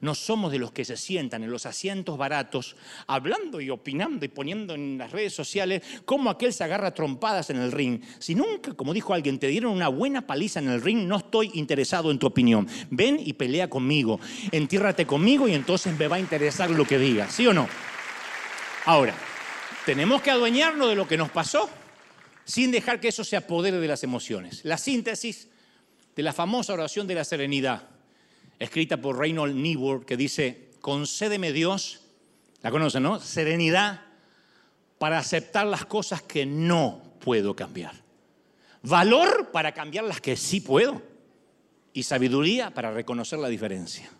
No somos de los que se sientan en los asientos baratos, hablando y opinando y poniendo en las redes sociales cómo aquel se agarra trompadas en el ring. Si nunca, como dijo alguien, te dieron una buena paliza en el ring, no estoy interesado en tu opinión. Ven y pelea conmigo, entiérrate conmigo y entonces me va a interesar lo que digas, ¿sí o no? Ahora, tenemos que adueñarnos de lo que nos pasó sin dejar que eso se apodere de las emociones. La síntesis de la famosa oración de la serenidad, escrita por Reynold Niebuhr, que dice, concédeme Dios, la conocen, ¿no? Serenidad para aceptar las cosas que no puedo cambiar. Valor para cambiar las que sí puedo. Y sabiduría para reconocer la diferencia.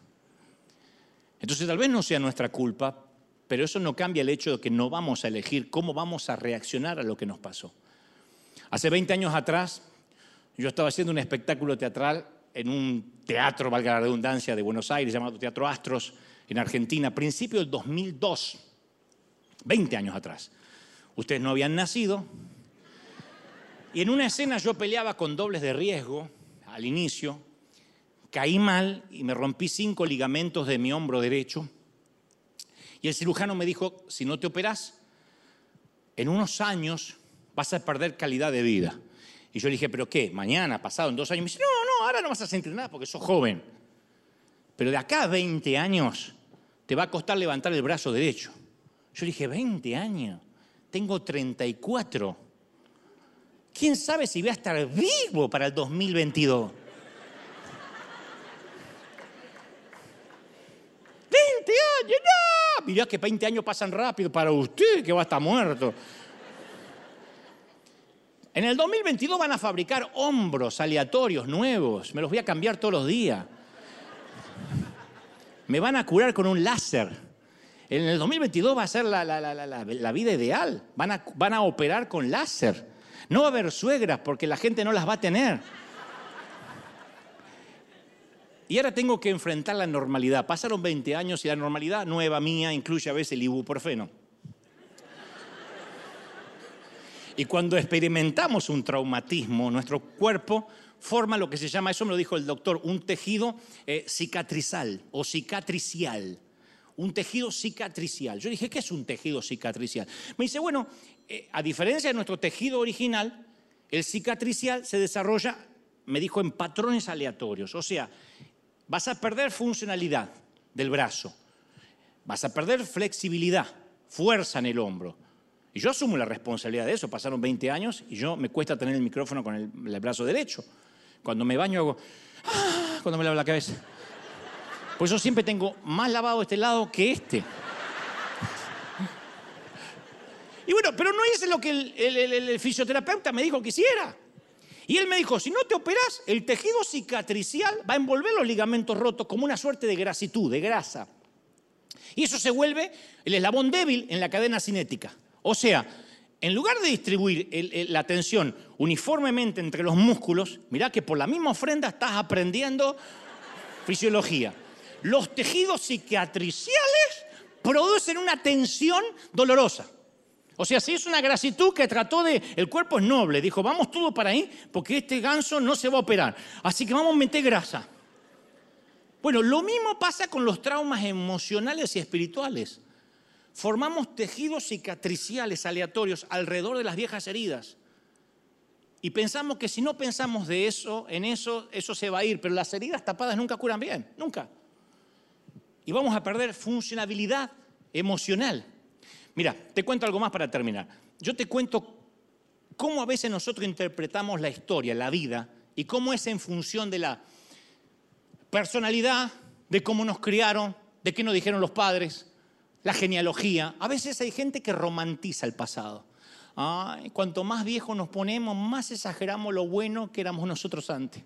Entonces tal vez no sea nuestra culpa, pero eso no cambia el hecho de que no vamos a elegir cómo vamos a reaccionar a lo que nos pasó. Hace 20 años atrás, yo estaba haciendo un espectáculo teatral en un teatro, valga la redundancia, de Buenos Aires, llamado Teatro Astros, en Argentina, a principios del 2002. 20 años atrás. Ustedes no habían nacido. Y en una escena yo peleaba con dobles de riesgo al inicio, caí mal y me rompí cinco ligamentos de mi hombro derecho. Y el cirujano me dijo, si no te operas, en unos años vas a perder calidad de vida. Y yo le dije, ¿pero qué? ¿Mañana, pasado, en dos años? Me dice, no, ahora no vas a sentir nada porque sos joven. Pero de acá a 20 años te va a costar levantar el brazo derecho. Yo dije, 20 años, tengo 34. ¿Quién sabe si voy a estar vivo para el 2022? 20 años, no. Mirá que 20 años pasan rápido para usted que va a estar muerto. En el 2022 van a fabricar hombros aleatorios nuevos. Me los voy a cambiar todos los días. Me van a curar con un láser. En el 2022 va a ser la, vida ideal. Van a, van a operar con láser. No va a haber suegras porque la gente no las va a tener. Y ahora tengo que enfrentar la normalidad. Pasaron 20 años y la normalidad nueva mía incluye a veces el ibuprofeno. Y cuando experimentamos un traumatismo, nuestro cuerpo forma lo que se llama, eso me lo dijo el doctor, un tejido eh, cicatrizal o cicatricial. Un tejido cicatricial. Yo dije, ¿qué es un tejido cicatricial? Me dice, bueno, eh, a diferencia de nuestro tejido original, el cicatricial se desarrolla, me dijo, en patrones aleatorios. O sea, vas a perder funcionalidad del brazo, vas a perder flexibilidad, fuerza en el hombro, y yo asumo la responsabilidad de eso. Pasaron 20 años y yo me cuesta tener el micrófono con el, brazo derecho. Cuando me baño hago, ¡ah! cuando me lavo la cabeza. Pues yo siempre tengo más lavado este lado que este. Y bueno, pero no hice lo que el, el, fisioterapeuta me dijo que hiciera. Y él me dijo, si no te operas, el tejido cicatricial va a envolver los ligamentos rotos como una suerte de grasitud, de grasa. Y eso se vuelve el eslabón débil en la cadena cinética. O sea, en lugar de distribuir la tensión uniformemente entre los músculos, mirá que por la misma ofrenda estás aprendiendo fisiología. Los tejidos cicatriciales producen una tensión dolorosa. O sea, si es una grasitud que trató de, el cuerpo es noble, dijo, vamos todo para ahí, porque este ganso no se va a operar. Así que vamos a meter grasa. Bueno, lo mismo pasa con los traumas emocionales y espirituales formamos tejidos cicatriciales aleatorios alrededor de las viejas heridas. Y pensamos que si no pensamos de eso, en eso, eso se va a ir, pero las heridas tapadas nunca curan bien, nunca. Y vamos a perder funcionabilidad emocional. Mira, te cuento algo más para terminar. Yo te cuento cómo a veces nosotros interpretamos la historia, la vida, y cómo es en función de la personalidad, de cómo nos criaron, de qué nos dijeron los padres, la genealogía. A veces hay gente que romantiza el pasado. cuanto más viejos nos ponemos, más exageramos lo bueno que éramos nosotros antes.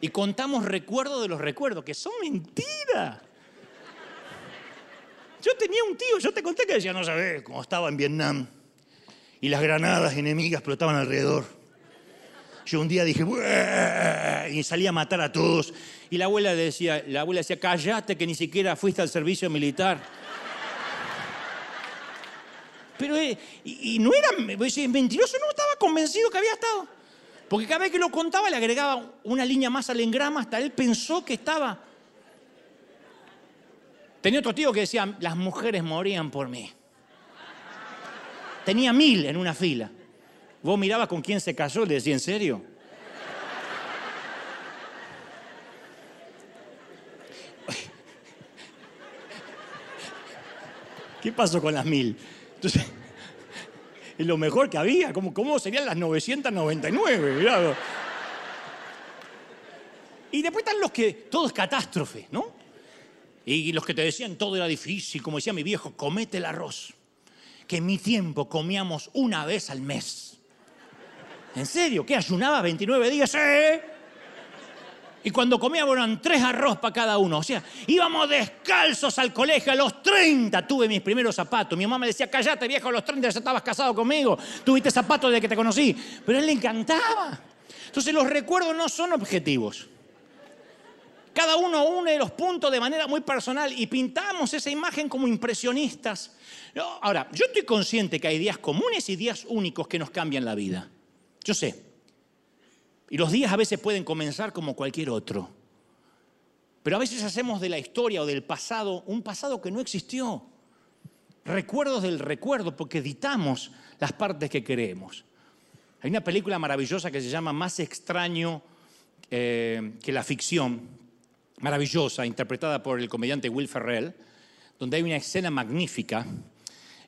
Y contamos recuerdos de los recuerdos, que son mentiras. Yo tenía un tío, yo te conté que decía, no sabes, cómo estaba en Vietnam y las granadas enemigas explotaban alrededor. Yo un día dije, y salí a matar a todos. Y la abuela decía, la abuela decía, cállate que ni siquiera fuiste al servicio militar. Pero, eh, y, no era mentiroso, no estaba convencido que había estado. Porque cada vez que lo contaba le agregaba una línea más al engrama, hasta él pensó que estaba. Tenía otro tío que decía, las mujeres morían por mí. Tenía mil en una fila. Vos mirabas con quién se casó y le decía, ¿en serio? ¿Qué pasó con las mil? Entonces, es lo mejor que había. ¿Cómo, serían las 999? Y después están los que todo es catástrofe, ¿no? Y los que te decían todo era difícil, como decía mi viejo, comete el arroz. Que en mi tiempo comíamos una vez al mes. ¿En serio? ¿Qué ayunaba 29 días? ¡Sí! Y cuando comíamos eran tres arroz para cada uno. O sea, íbamos descalzos al colegio. A los 30 tuve mis primeros zapatos. Mi mamá me decía, cállate viejo, a los 30 ya estabas casado conmigo. Tuviste zapatos desde que te conocí. Pero a él le encantaba. Entonces los recuerdos no son objetivos. cada uno une los puntos de manera muy personal y pintamos esa imagen como impresionistas. Ahora, yo estoy consciente que hay días comunes y días únicos que nos cambian la vida. Yo sé. Y los días a veces pueden comenzar como cualquier otro. Pero a veces hacemos de la historia o del pasado un pasado que no existió. Recuerdos del recuerdo porque editamos las partes que queremos. Hay una película maravillosa que se llama Más extraño eh, que la ficción, maravillosa, interpretada por el comediante Will Ferrell, donde hay una escena magnífica.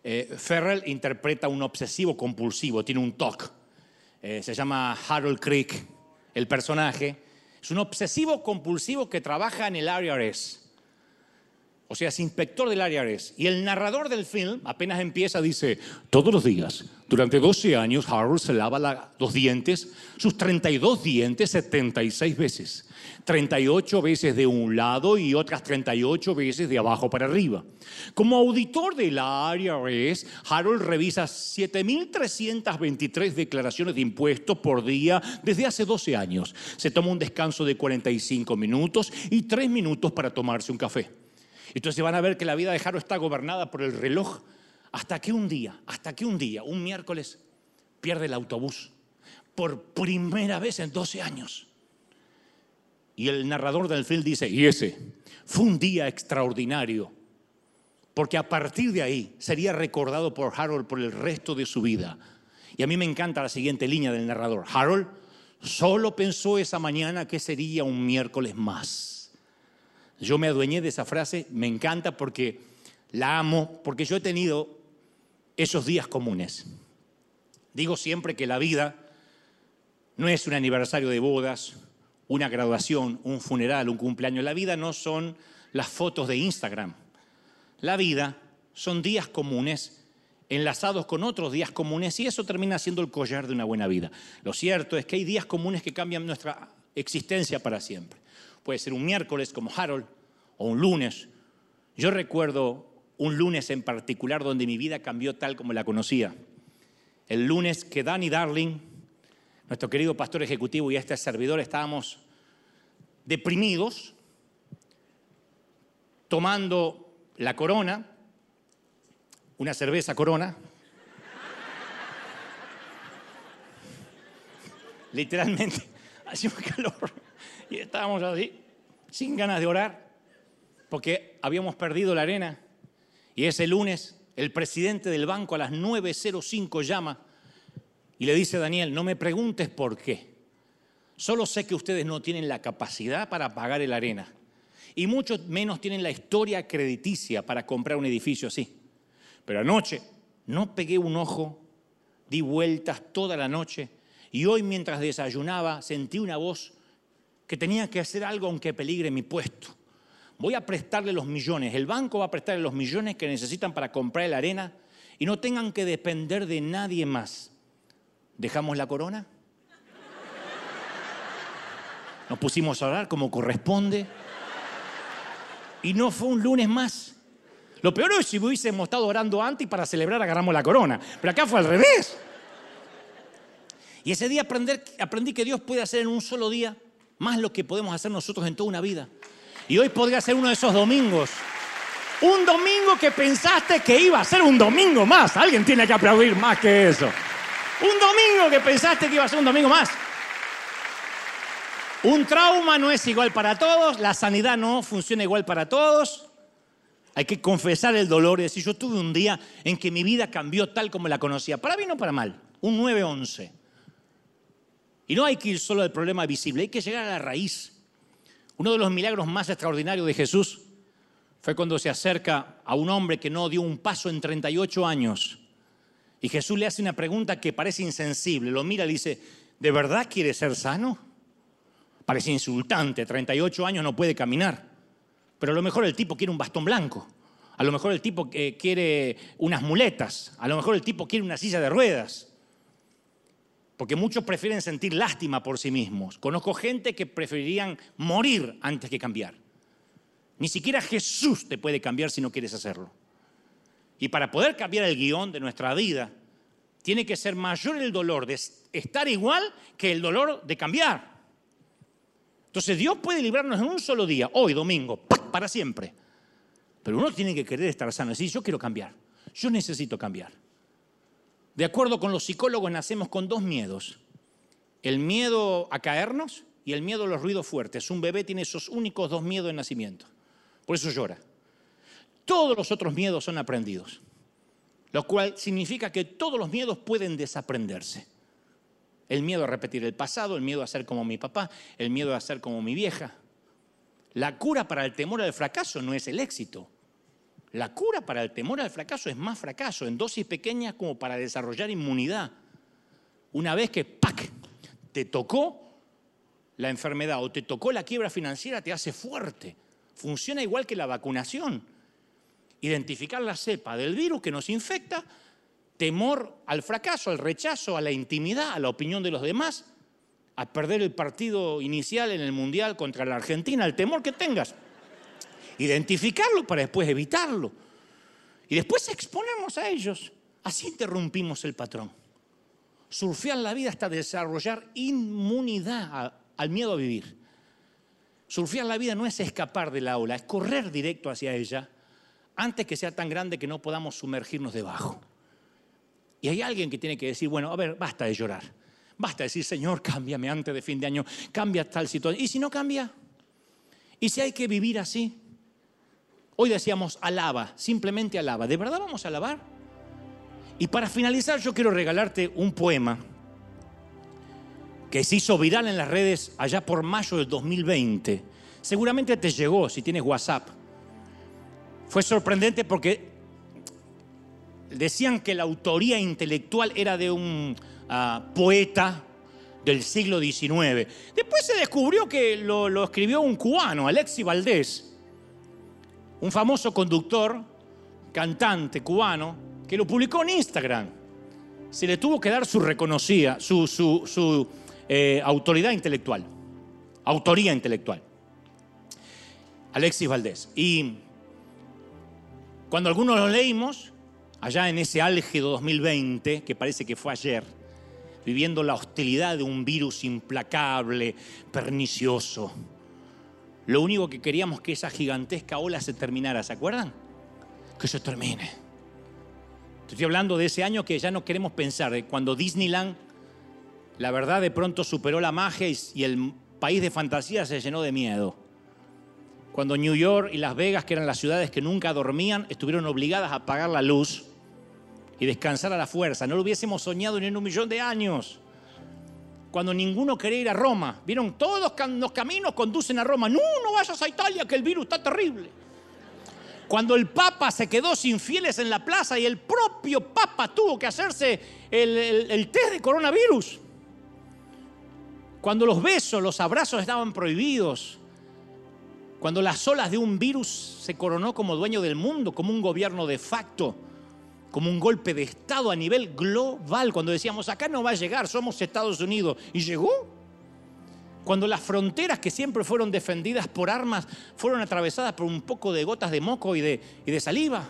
Eh, Ferrell interpreta un obsesivo compulsivo, tiene un TOC. Eh, se llama Harold Crick, el personaje. Es un obsesivo compulsivo que trabaja en el IRS. O sea, es inspector del IRS. Y el narrador del film apenas empieza, dice, todos los días, durante 12 años, Harold se lava los dientes, sus 32 dientes, 76 veces. 38 veces de un lado y otras 38 veces de abajo para arriba. Como auditor de la IRS, Harold revisa 7.323 declaraciones de impuestos por día desde hace 12 años. Se toma un descanso de 45 minutos y 3 minutos para tomarse un café. Entonces van a ver que la vida de Harold está gobernada por el reloj hasta que un día, hasta que un día, un miércoles, pierde el autobús por primera vez en 12 años. Y el narrador del film dice, y ese fue un día extraordinario, porque a partir de ahí sería recordado por Harold por el resto de su vida. Y a mí me encanta la siguiente línea del narrador. Harold solo pensó esa mañana que sería un miércoles más. Yo me adueñé de esa frase, me encanta porque la amo, porque yo he tenido esos días comunes. Digo siempre que la vida no es un aniversario de bodas, una graduación, un funeral, un cumpleaños. La vida no son las fotos de Instagram. La vida son días comunes enlazados con otros días comunes y eso termina siendo el collar de una buena vida. Lo cierto es que hay días comunes que cambian nuestra existencia para siempre. Puede ser un miércoles como Harold o un lunes. Yo recuerdo un lunes en particular donde mi vida cambió tal como la conocía. El lunes que Danny Darling nuestro querido pastor ejecutivo y este servidor estábamos deprimidos, tomando la corona, una cerveza corona, literalmente hacía un calor y estábamos así, sin ganas de orar, porque habíamos perdido la arena. Y ese lunes el presidente del banco a las 9.05 llama y le dice a Daniel, no me preguntes por qué. Solo sé que ustedes no tienen la capacidad para pagar el arena. Y mucho menos tienen la historia crediticia para comprar un edificio así. Pero anoche no pegué un ojo, di vueltas toda la noche y hoy mientras desayunaba sentí una voz que tenía que hacer algo aunque peligre mi puesto. Voy a prestarle los millones, el banco va a prestarle los millones que necesitan para comprar la arena y no tengan que depender de nadie más. ¿Dejamos la corona? Nos pusimos a orar como corresponde. Y no fue un lunes más. Lo peor es si hubiésemos estado orando antes y para celebrar agarramos la corona. Pero acá fue al revés. Y ese día aprendí que Dios puede hacer en un solo día más lo que podemos hacer nosotros en toda una vida. Y hoy podría ser uno de esos domingos. Un domingo que pensaste que iba a ser un domingo más. Alguien tiene que aplaudir más que eso. Un domingo que pensaste que iba a ser un domingo más. Un trauma no es igual para todos, la sanidad no funciona igual para todos. Hay que confesar el dolor y decir, yo tuve un día en que mi vida cambió tal como la conocía, para bien o para mal, un 9-11. Y no hay que ir solo al problema visible, hay que llegar a la raíz. Uno de los milagros más extraordinarios de Jesús fue cuando se acerca a un hombre que no dio un paso en 38 años y Jesús le hace una pregunta que parece insensible. Lo mira y dice, ¿de verdad quiere ser sano? Parece insultante, 38 años no puede caminar. Pero a lo mejor el tipo quiere un bastón blanco. A lo mejor el tipo eh, quiere unas muletas. A lo mejor el tipo quiere una silla de ruedas. Porque muchos prefieren sentir lástima por sí mismos. Conozco gente que preferirían morir antes que cambiar. Ni siquiera Jesús te puede cambiar si no quieres hacerlo. Y para poder cambiar el guion de nuestra vida, tiene que ser mayor el dolor de estar igual que el dolor de cambiar. Entonces Dios puede librarnos en un solo día, hoy domingo, para siempre. Pero uno tiene que querer estar sano, decir, yo quiero cambiar, yo necesito cambiar. De acuerdo con los psicólogos, nacemos con dos miedos. El miedo a caernos y el miedo a los ruidos fuertes. Un bebé tiene esos únicos dos miedos de nacimiento. Por eso llora. Todos los otros miedos son aprendidos. Lo cual significa que todos los miedos pueden desaprenderse. El miedo a repetir el pasado, el miedo a ser como mi papá, el miedo a ser como mi vieja. La cura para el temor al fracaso no es el éxito. La cura para el temor al fracaso es más fracaso, en dosis pequeñas como para desarrollar inmunidad. Una vez que te tocó la enfermedad o te tocó la quiebra financiera, te hace fuerte. Funciona igual que la vacunación. Identificar la cepa del virus que nos infecta, temor al fracaso, al rechazo, a la intimidad, a la opinión de los demás, a perder el partido inicial en el Mundial contra la Argentina, el temor que tengas identificarlo para después evitarlo. Y después exponernos a ellos. Así interrumpimos el patrón. Surfear la vida hasta desarrollar inmunidad al miedo a vivir. Surfear la vida no es escapar del aula, es correr directo hacia ella antes que sea tan grande que no podamos sumergirnos debajo. Y hay alguien que tiene que decir, bueno, a ver, basta de llorar. Basta de decir, Señor, cámbiame antes de fin de año, cambia tal situación. ¿Y si no cambia? ¿Y si hay que vivir así? Hoy decíamos alaba, simplemente alaba. ¿De verdad vamos a alabar? Y para finalizar yo quiero regalarte un poema que se hizo viral en las redes allá por mayo del 2020. Seguramente te llegó si tienes WhatsApp. Fue sorprendente porque decían que la autoría intelectual era de un ah, poeta del siglo XIX. Después se descubrió que lo, lo escribió un cubano, Alexi Valdés un famoso conductor, cantante cubano, que lo publicó en Instagram. Se le tuvo que dar su reconocida, su, eh, autoridad intelectual, autoría intelectual. Alexis Valdés. Y cuando algunos lo leímos, allá en ese álgido 2020, que parece que fue ayer, viviendo la hostilidad de un virus implacable, pernicioso, lo único que queríamos que esa gigantesca ola se terminara, ¿se acuerdan? Que se termine. Estoy hablando de ese año que ya no queremos pensar, de cuando Disneyland, la verdad, de pronto superó la magia y el país de fantasía se llenó de miedo. Cuando New York y Las Vegas, que eran las ciudades que nunca dormían, estuvieron obligadas a apagar la luz y descansar a la fuerza. No lo hubiésemos soñado ni en un millón de años cuando ninguno quería ir a Roma. Vieron, todos los caminos conducen a Roma. No, no vayas a Italia, que el virus está terrible. Cuando el Papa se quedó sin fieles en la plaza y el propio Papa tuvo que hacerse el, test de coronavirus. Cuando los besos, los abrazos estaban prohibidos. Cuando las olas de un virus se coronó como dueño del mundo, como un gobierno de facto como un golpe de Estado a nivel global, cuando decíamos, acá no va a llegar, somos Estados Unidos, y llegó. Cuando las fronteras que siempre fueron defendidas por armas fueron atravesadas por un poco de gotas de moco y de, y de saliva.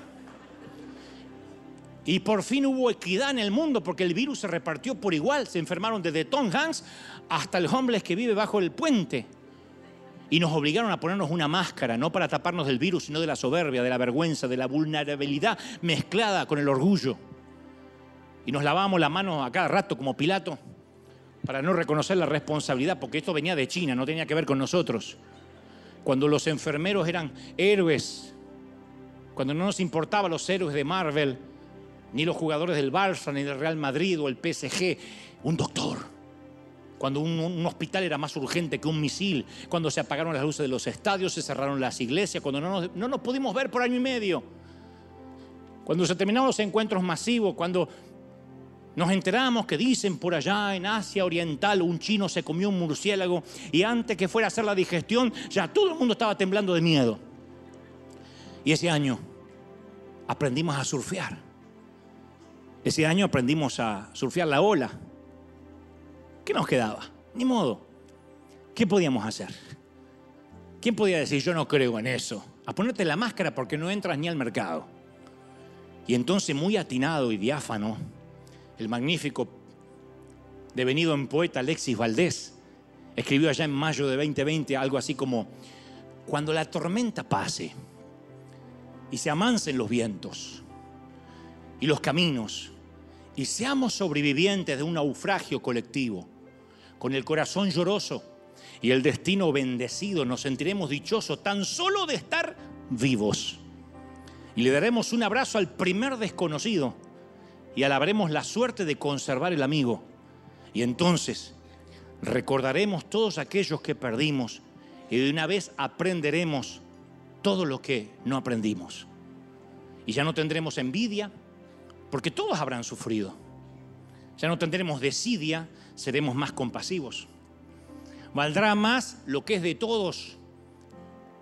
Y por fin hubo equidad en el mundo porque el virus se repartió por igual. Se enfermaron desde Tom Hanks hasta el homeless que vive bajo el puente y nos obligaron a ponernos una máscara, no para taparnos del virus, sino de la soberbia, de la vergüenza, de la vulnerabilidad mezclada con el orgullo. Y nos lavábamos la mano a cada rato como Pilato para no reconocer la responsabilidad, porque esto venía de China, no tenía que ver con nosotros. Cuando los enfermeros eran héroes, cuando no nos importaban los héroes de Marvel, ni los jugadores del Barça, ni del Real Madrid o el PSG, un doctor cuando un, hospital era más urgente que un misil, cuando se apagaron las luces de los estadios, se cerraron las iglesias, cuando no nos, no nos pudimos ver por año y medio, cuando se terminaron los encuentros masivos, cuando nos enteramos que dicen por allá en Asia Oriental un chino se comió un murciélago y antes que fuera a hacer la digestión ya todo el mundo estaba temblando de miedo. Y ese año aprendimos a surfear. Ese año aprendimos a surfear la ola. ¿Qué nos quedaba? Ni modo. ¿Qué podíamos hacer? ¿Quién podía decir, yo no creo en eso? A ponerte la máscara porque no entras ni al mercado. Y entonces, muy atinado y diáfano, el magnífico devenido en poeta Alexis Valdés escribió allá en mayo de 2020 algo así como, cuando la tormenta pase y se amansen los vientos y los caminos y seamos sobrevivientes de un naufragio colectivo, con el corazón lloroso y el destino bendecido, nos sentiremos dichosos tan solo de estar vivos. Y le daremos un abrazo al primer desconocido y alabaremos la suerte de conservar el amigo. Y entonces recordaremos todos aquellos que perdimos y de una vez aprenderemos todo lo que no aprendimos. Y ya no tendremos envidia, porque todos habrán sufrido. Ya no tendremos desidia, seremos más compasivos. Valdrá más lo que es de todos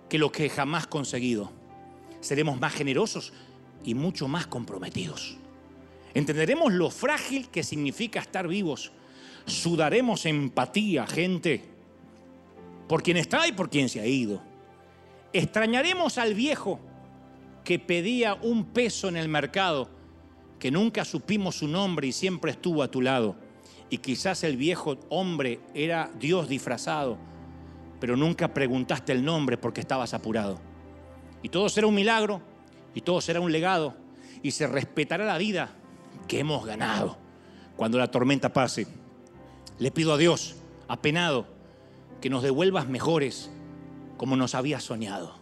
que lo que jamás conseguido. Seremos más generosos y mucho más comprometidos. Entenderemos lo frágil que significa estar vivos. Sudaremos empatía, gente, por quien está y por quien se ha ido. Extrañaremos al viejo que pedía un peso en el mercado, que nunca supimos su nombre y siempre estuvo a tu lado. Y quizás el viejo hombre era Dios disfrazado, pero nunca preguntaste el nombre porque estabas apurado. Y todo será un milagro, y todo será un legado, y se respetará la vida que hemos ganado. Cuando la tormenta pase, le pido a Dios, apenado, que nos devuelvas mejores como nos había soñado.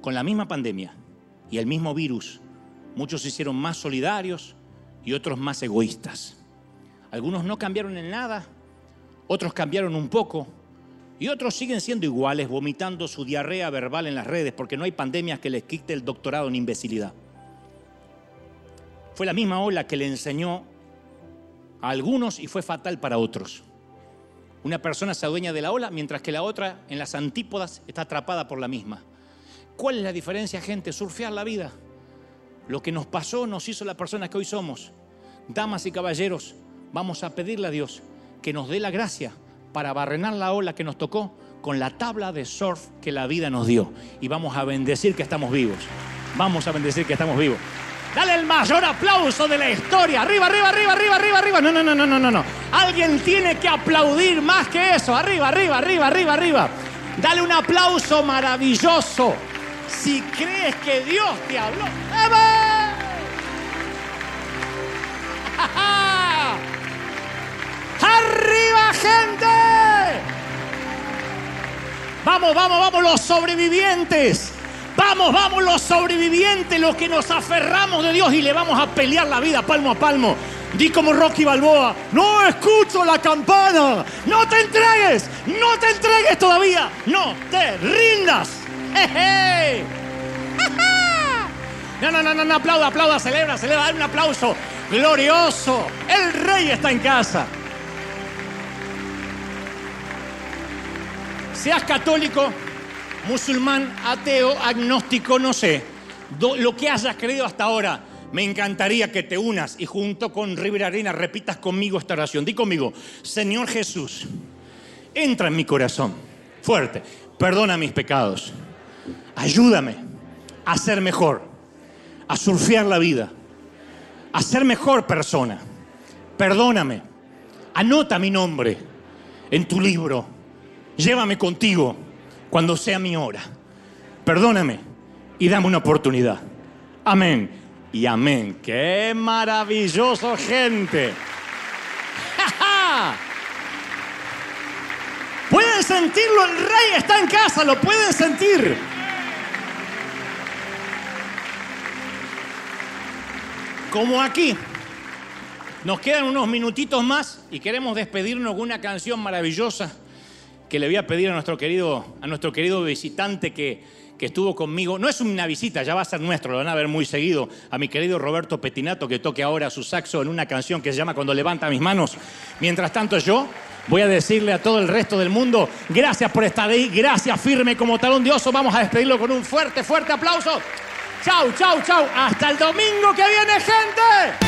Con la misma pandemia y el mismo virus, muchos se hicieron más solidarios y otros más egoístas. Algunos no cambiaron en nada, otros cambiaron un poco y otros siguen siendo iguales, vomitando su diarrea verbal en las redes porque no hay pandemias que les quite el doctorado en imbecilidad. Fue la misma ola que le enseñó a algunos y fue fatal para otros. Una persona se adueña de la ola mientras que la otra en las antípodas está atrapada por la misma. ¿Cuál es la diferencia, gente? Surfear la vida. Lo que nos pasó nos hizo la persona que hoy somos. Damas y caballeros, vamos a pedirle a Dios que nos dé la gracia para barrenar la ola que nos tocó con la tabla de surf que la vida nos dio. Y vamos a bendecir que estamos vivos. Vamos a bendecir que estamos vivos. Dale el mayor aplauso de la historia. Arriba, arriba, arriba, arriba, arriba, arriba. No, no, no, no, no, no. Alguien tiene que aplaudir más que eso. Arriba, arriba, arriba, arriba, arriba. Dale un aplauso maravilloso. Si crees que Dios te habló. ¡Arriba, gente! Vamos, vamos, vamos, los sobrevivientes. Vamos, vamos los sobrevivientes, los que nos aferramos de Dios y le vamos a pelear la vida palmo a palmo. Di como Rocky Balboa, no escucho la campana, no te entregues, no te entregues todavía, no te rindas. No, no, no, no, no, aplauda, aplauda, celebra, celebra, dale un aplauso glorioso. El rey está en casa. Seas católico, musulmán, ateo, agnóstico, no sé, lo que hayas creído hasta ahora, me encantaría que te unas y junto con Rivera Arena repitas conmigo esta oración. Di conmigo, Señor Jesús, entra en mi corazón, fuerte, perdona mis pecados, ayúdame a ser mejor, a surfear la vida, a ser mejor persona. Perdóname, anota mi nombre en tu libro, llévame contigo cuando sea mi hora. Perdóname y dame una oportunidad. Amén y amén. ¡Qué maravilloso, gente! Pueden sentirlo, el rey está en casa, lo pueden sentir. Como aquí. Nos quedan unos minutitos más y queremos despedirnos con una canción maravillosa que le voy a pedir a nuestro querido, a nuestro querido visitante que, que estuvo conmigo. No es una visita, ya va a ser nuestro, lo van a ver muy seguido. A mi querido Roberto Petinato que toque ahora su saxo en una canción que se llama Cuando levanta mis manos. Mientras tanto yo voy a decirle a todo el resto del mundo, gracias por estar ahí, gracias firme como talón de oso. Vamos a despedirlo con un fuerte, fuerte aplauso. Chau, chau, chau. Hasta el domingo que viene, gente.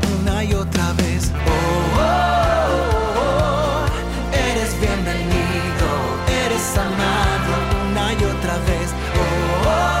otra vez, oh, oh, oh, oh, eres bienvenido, eres amado una y otra vez. Oh, oh,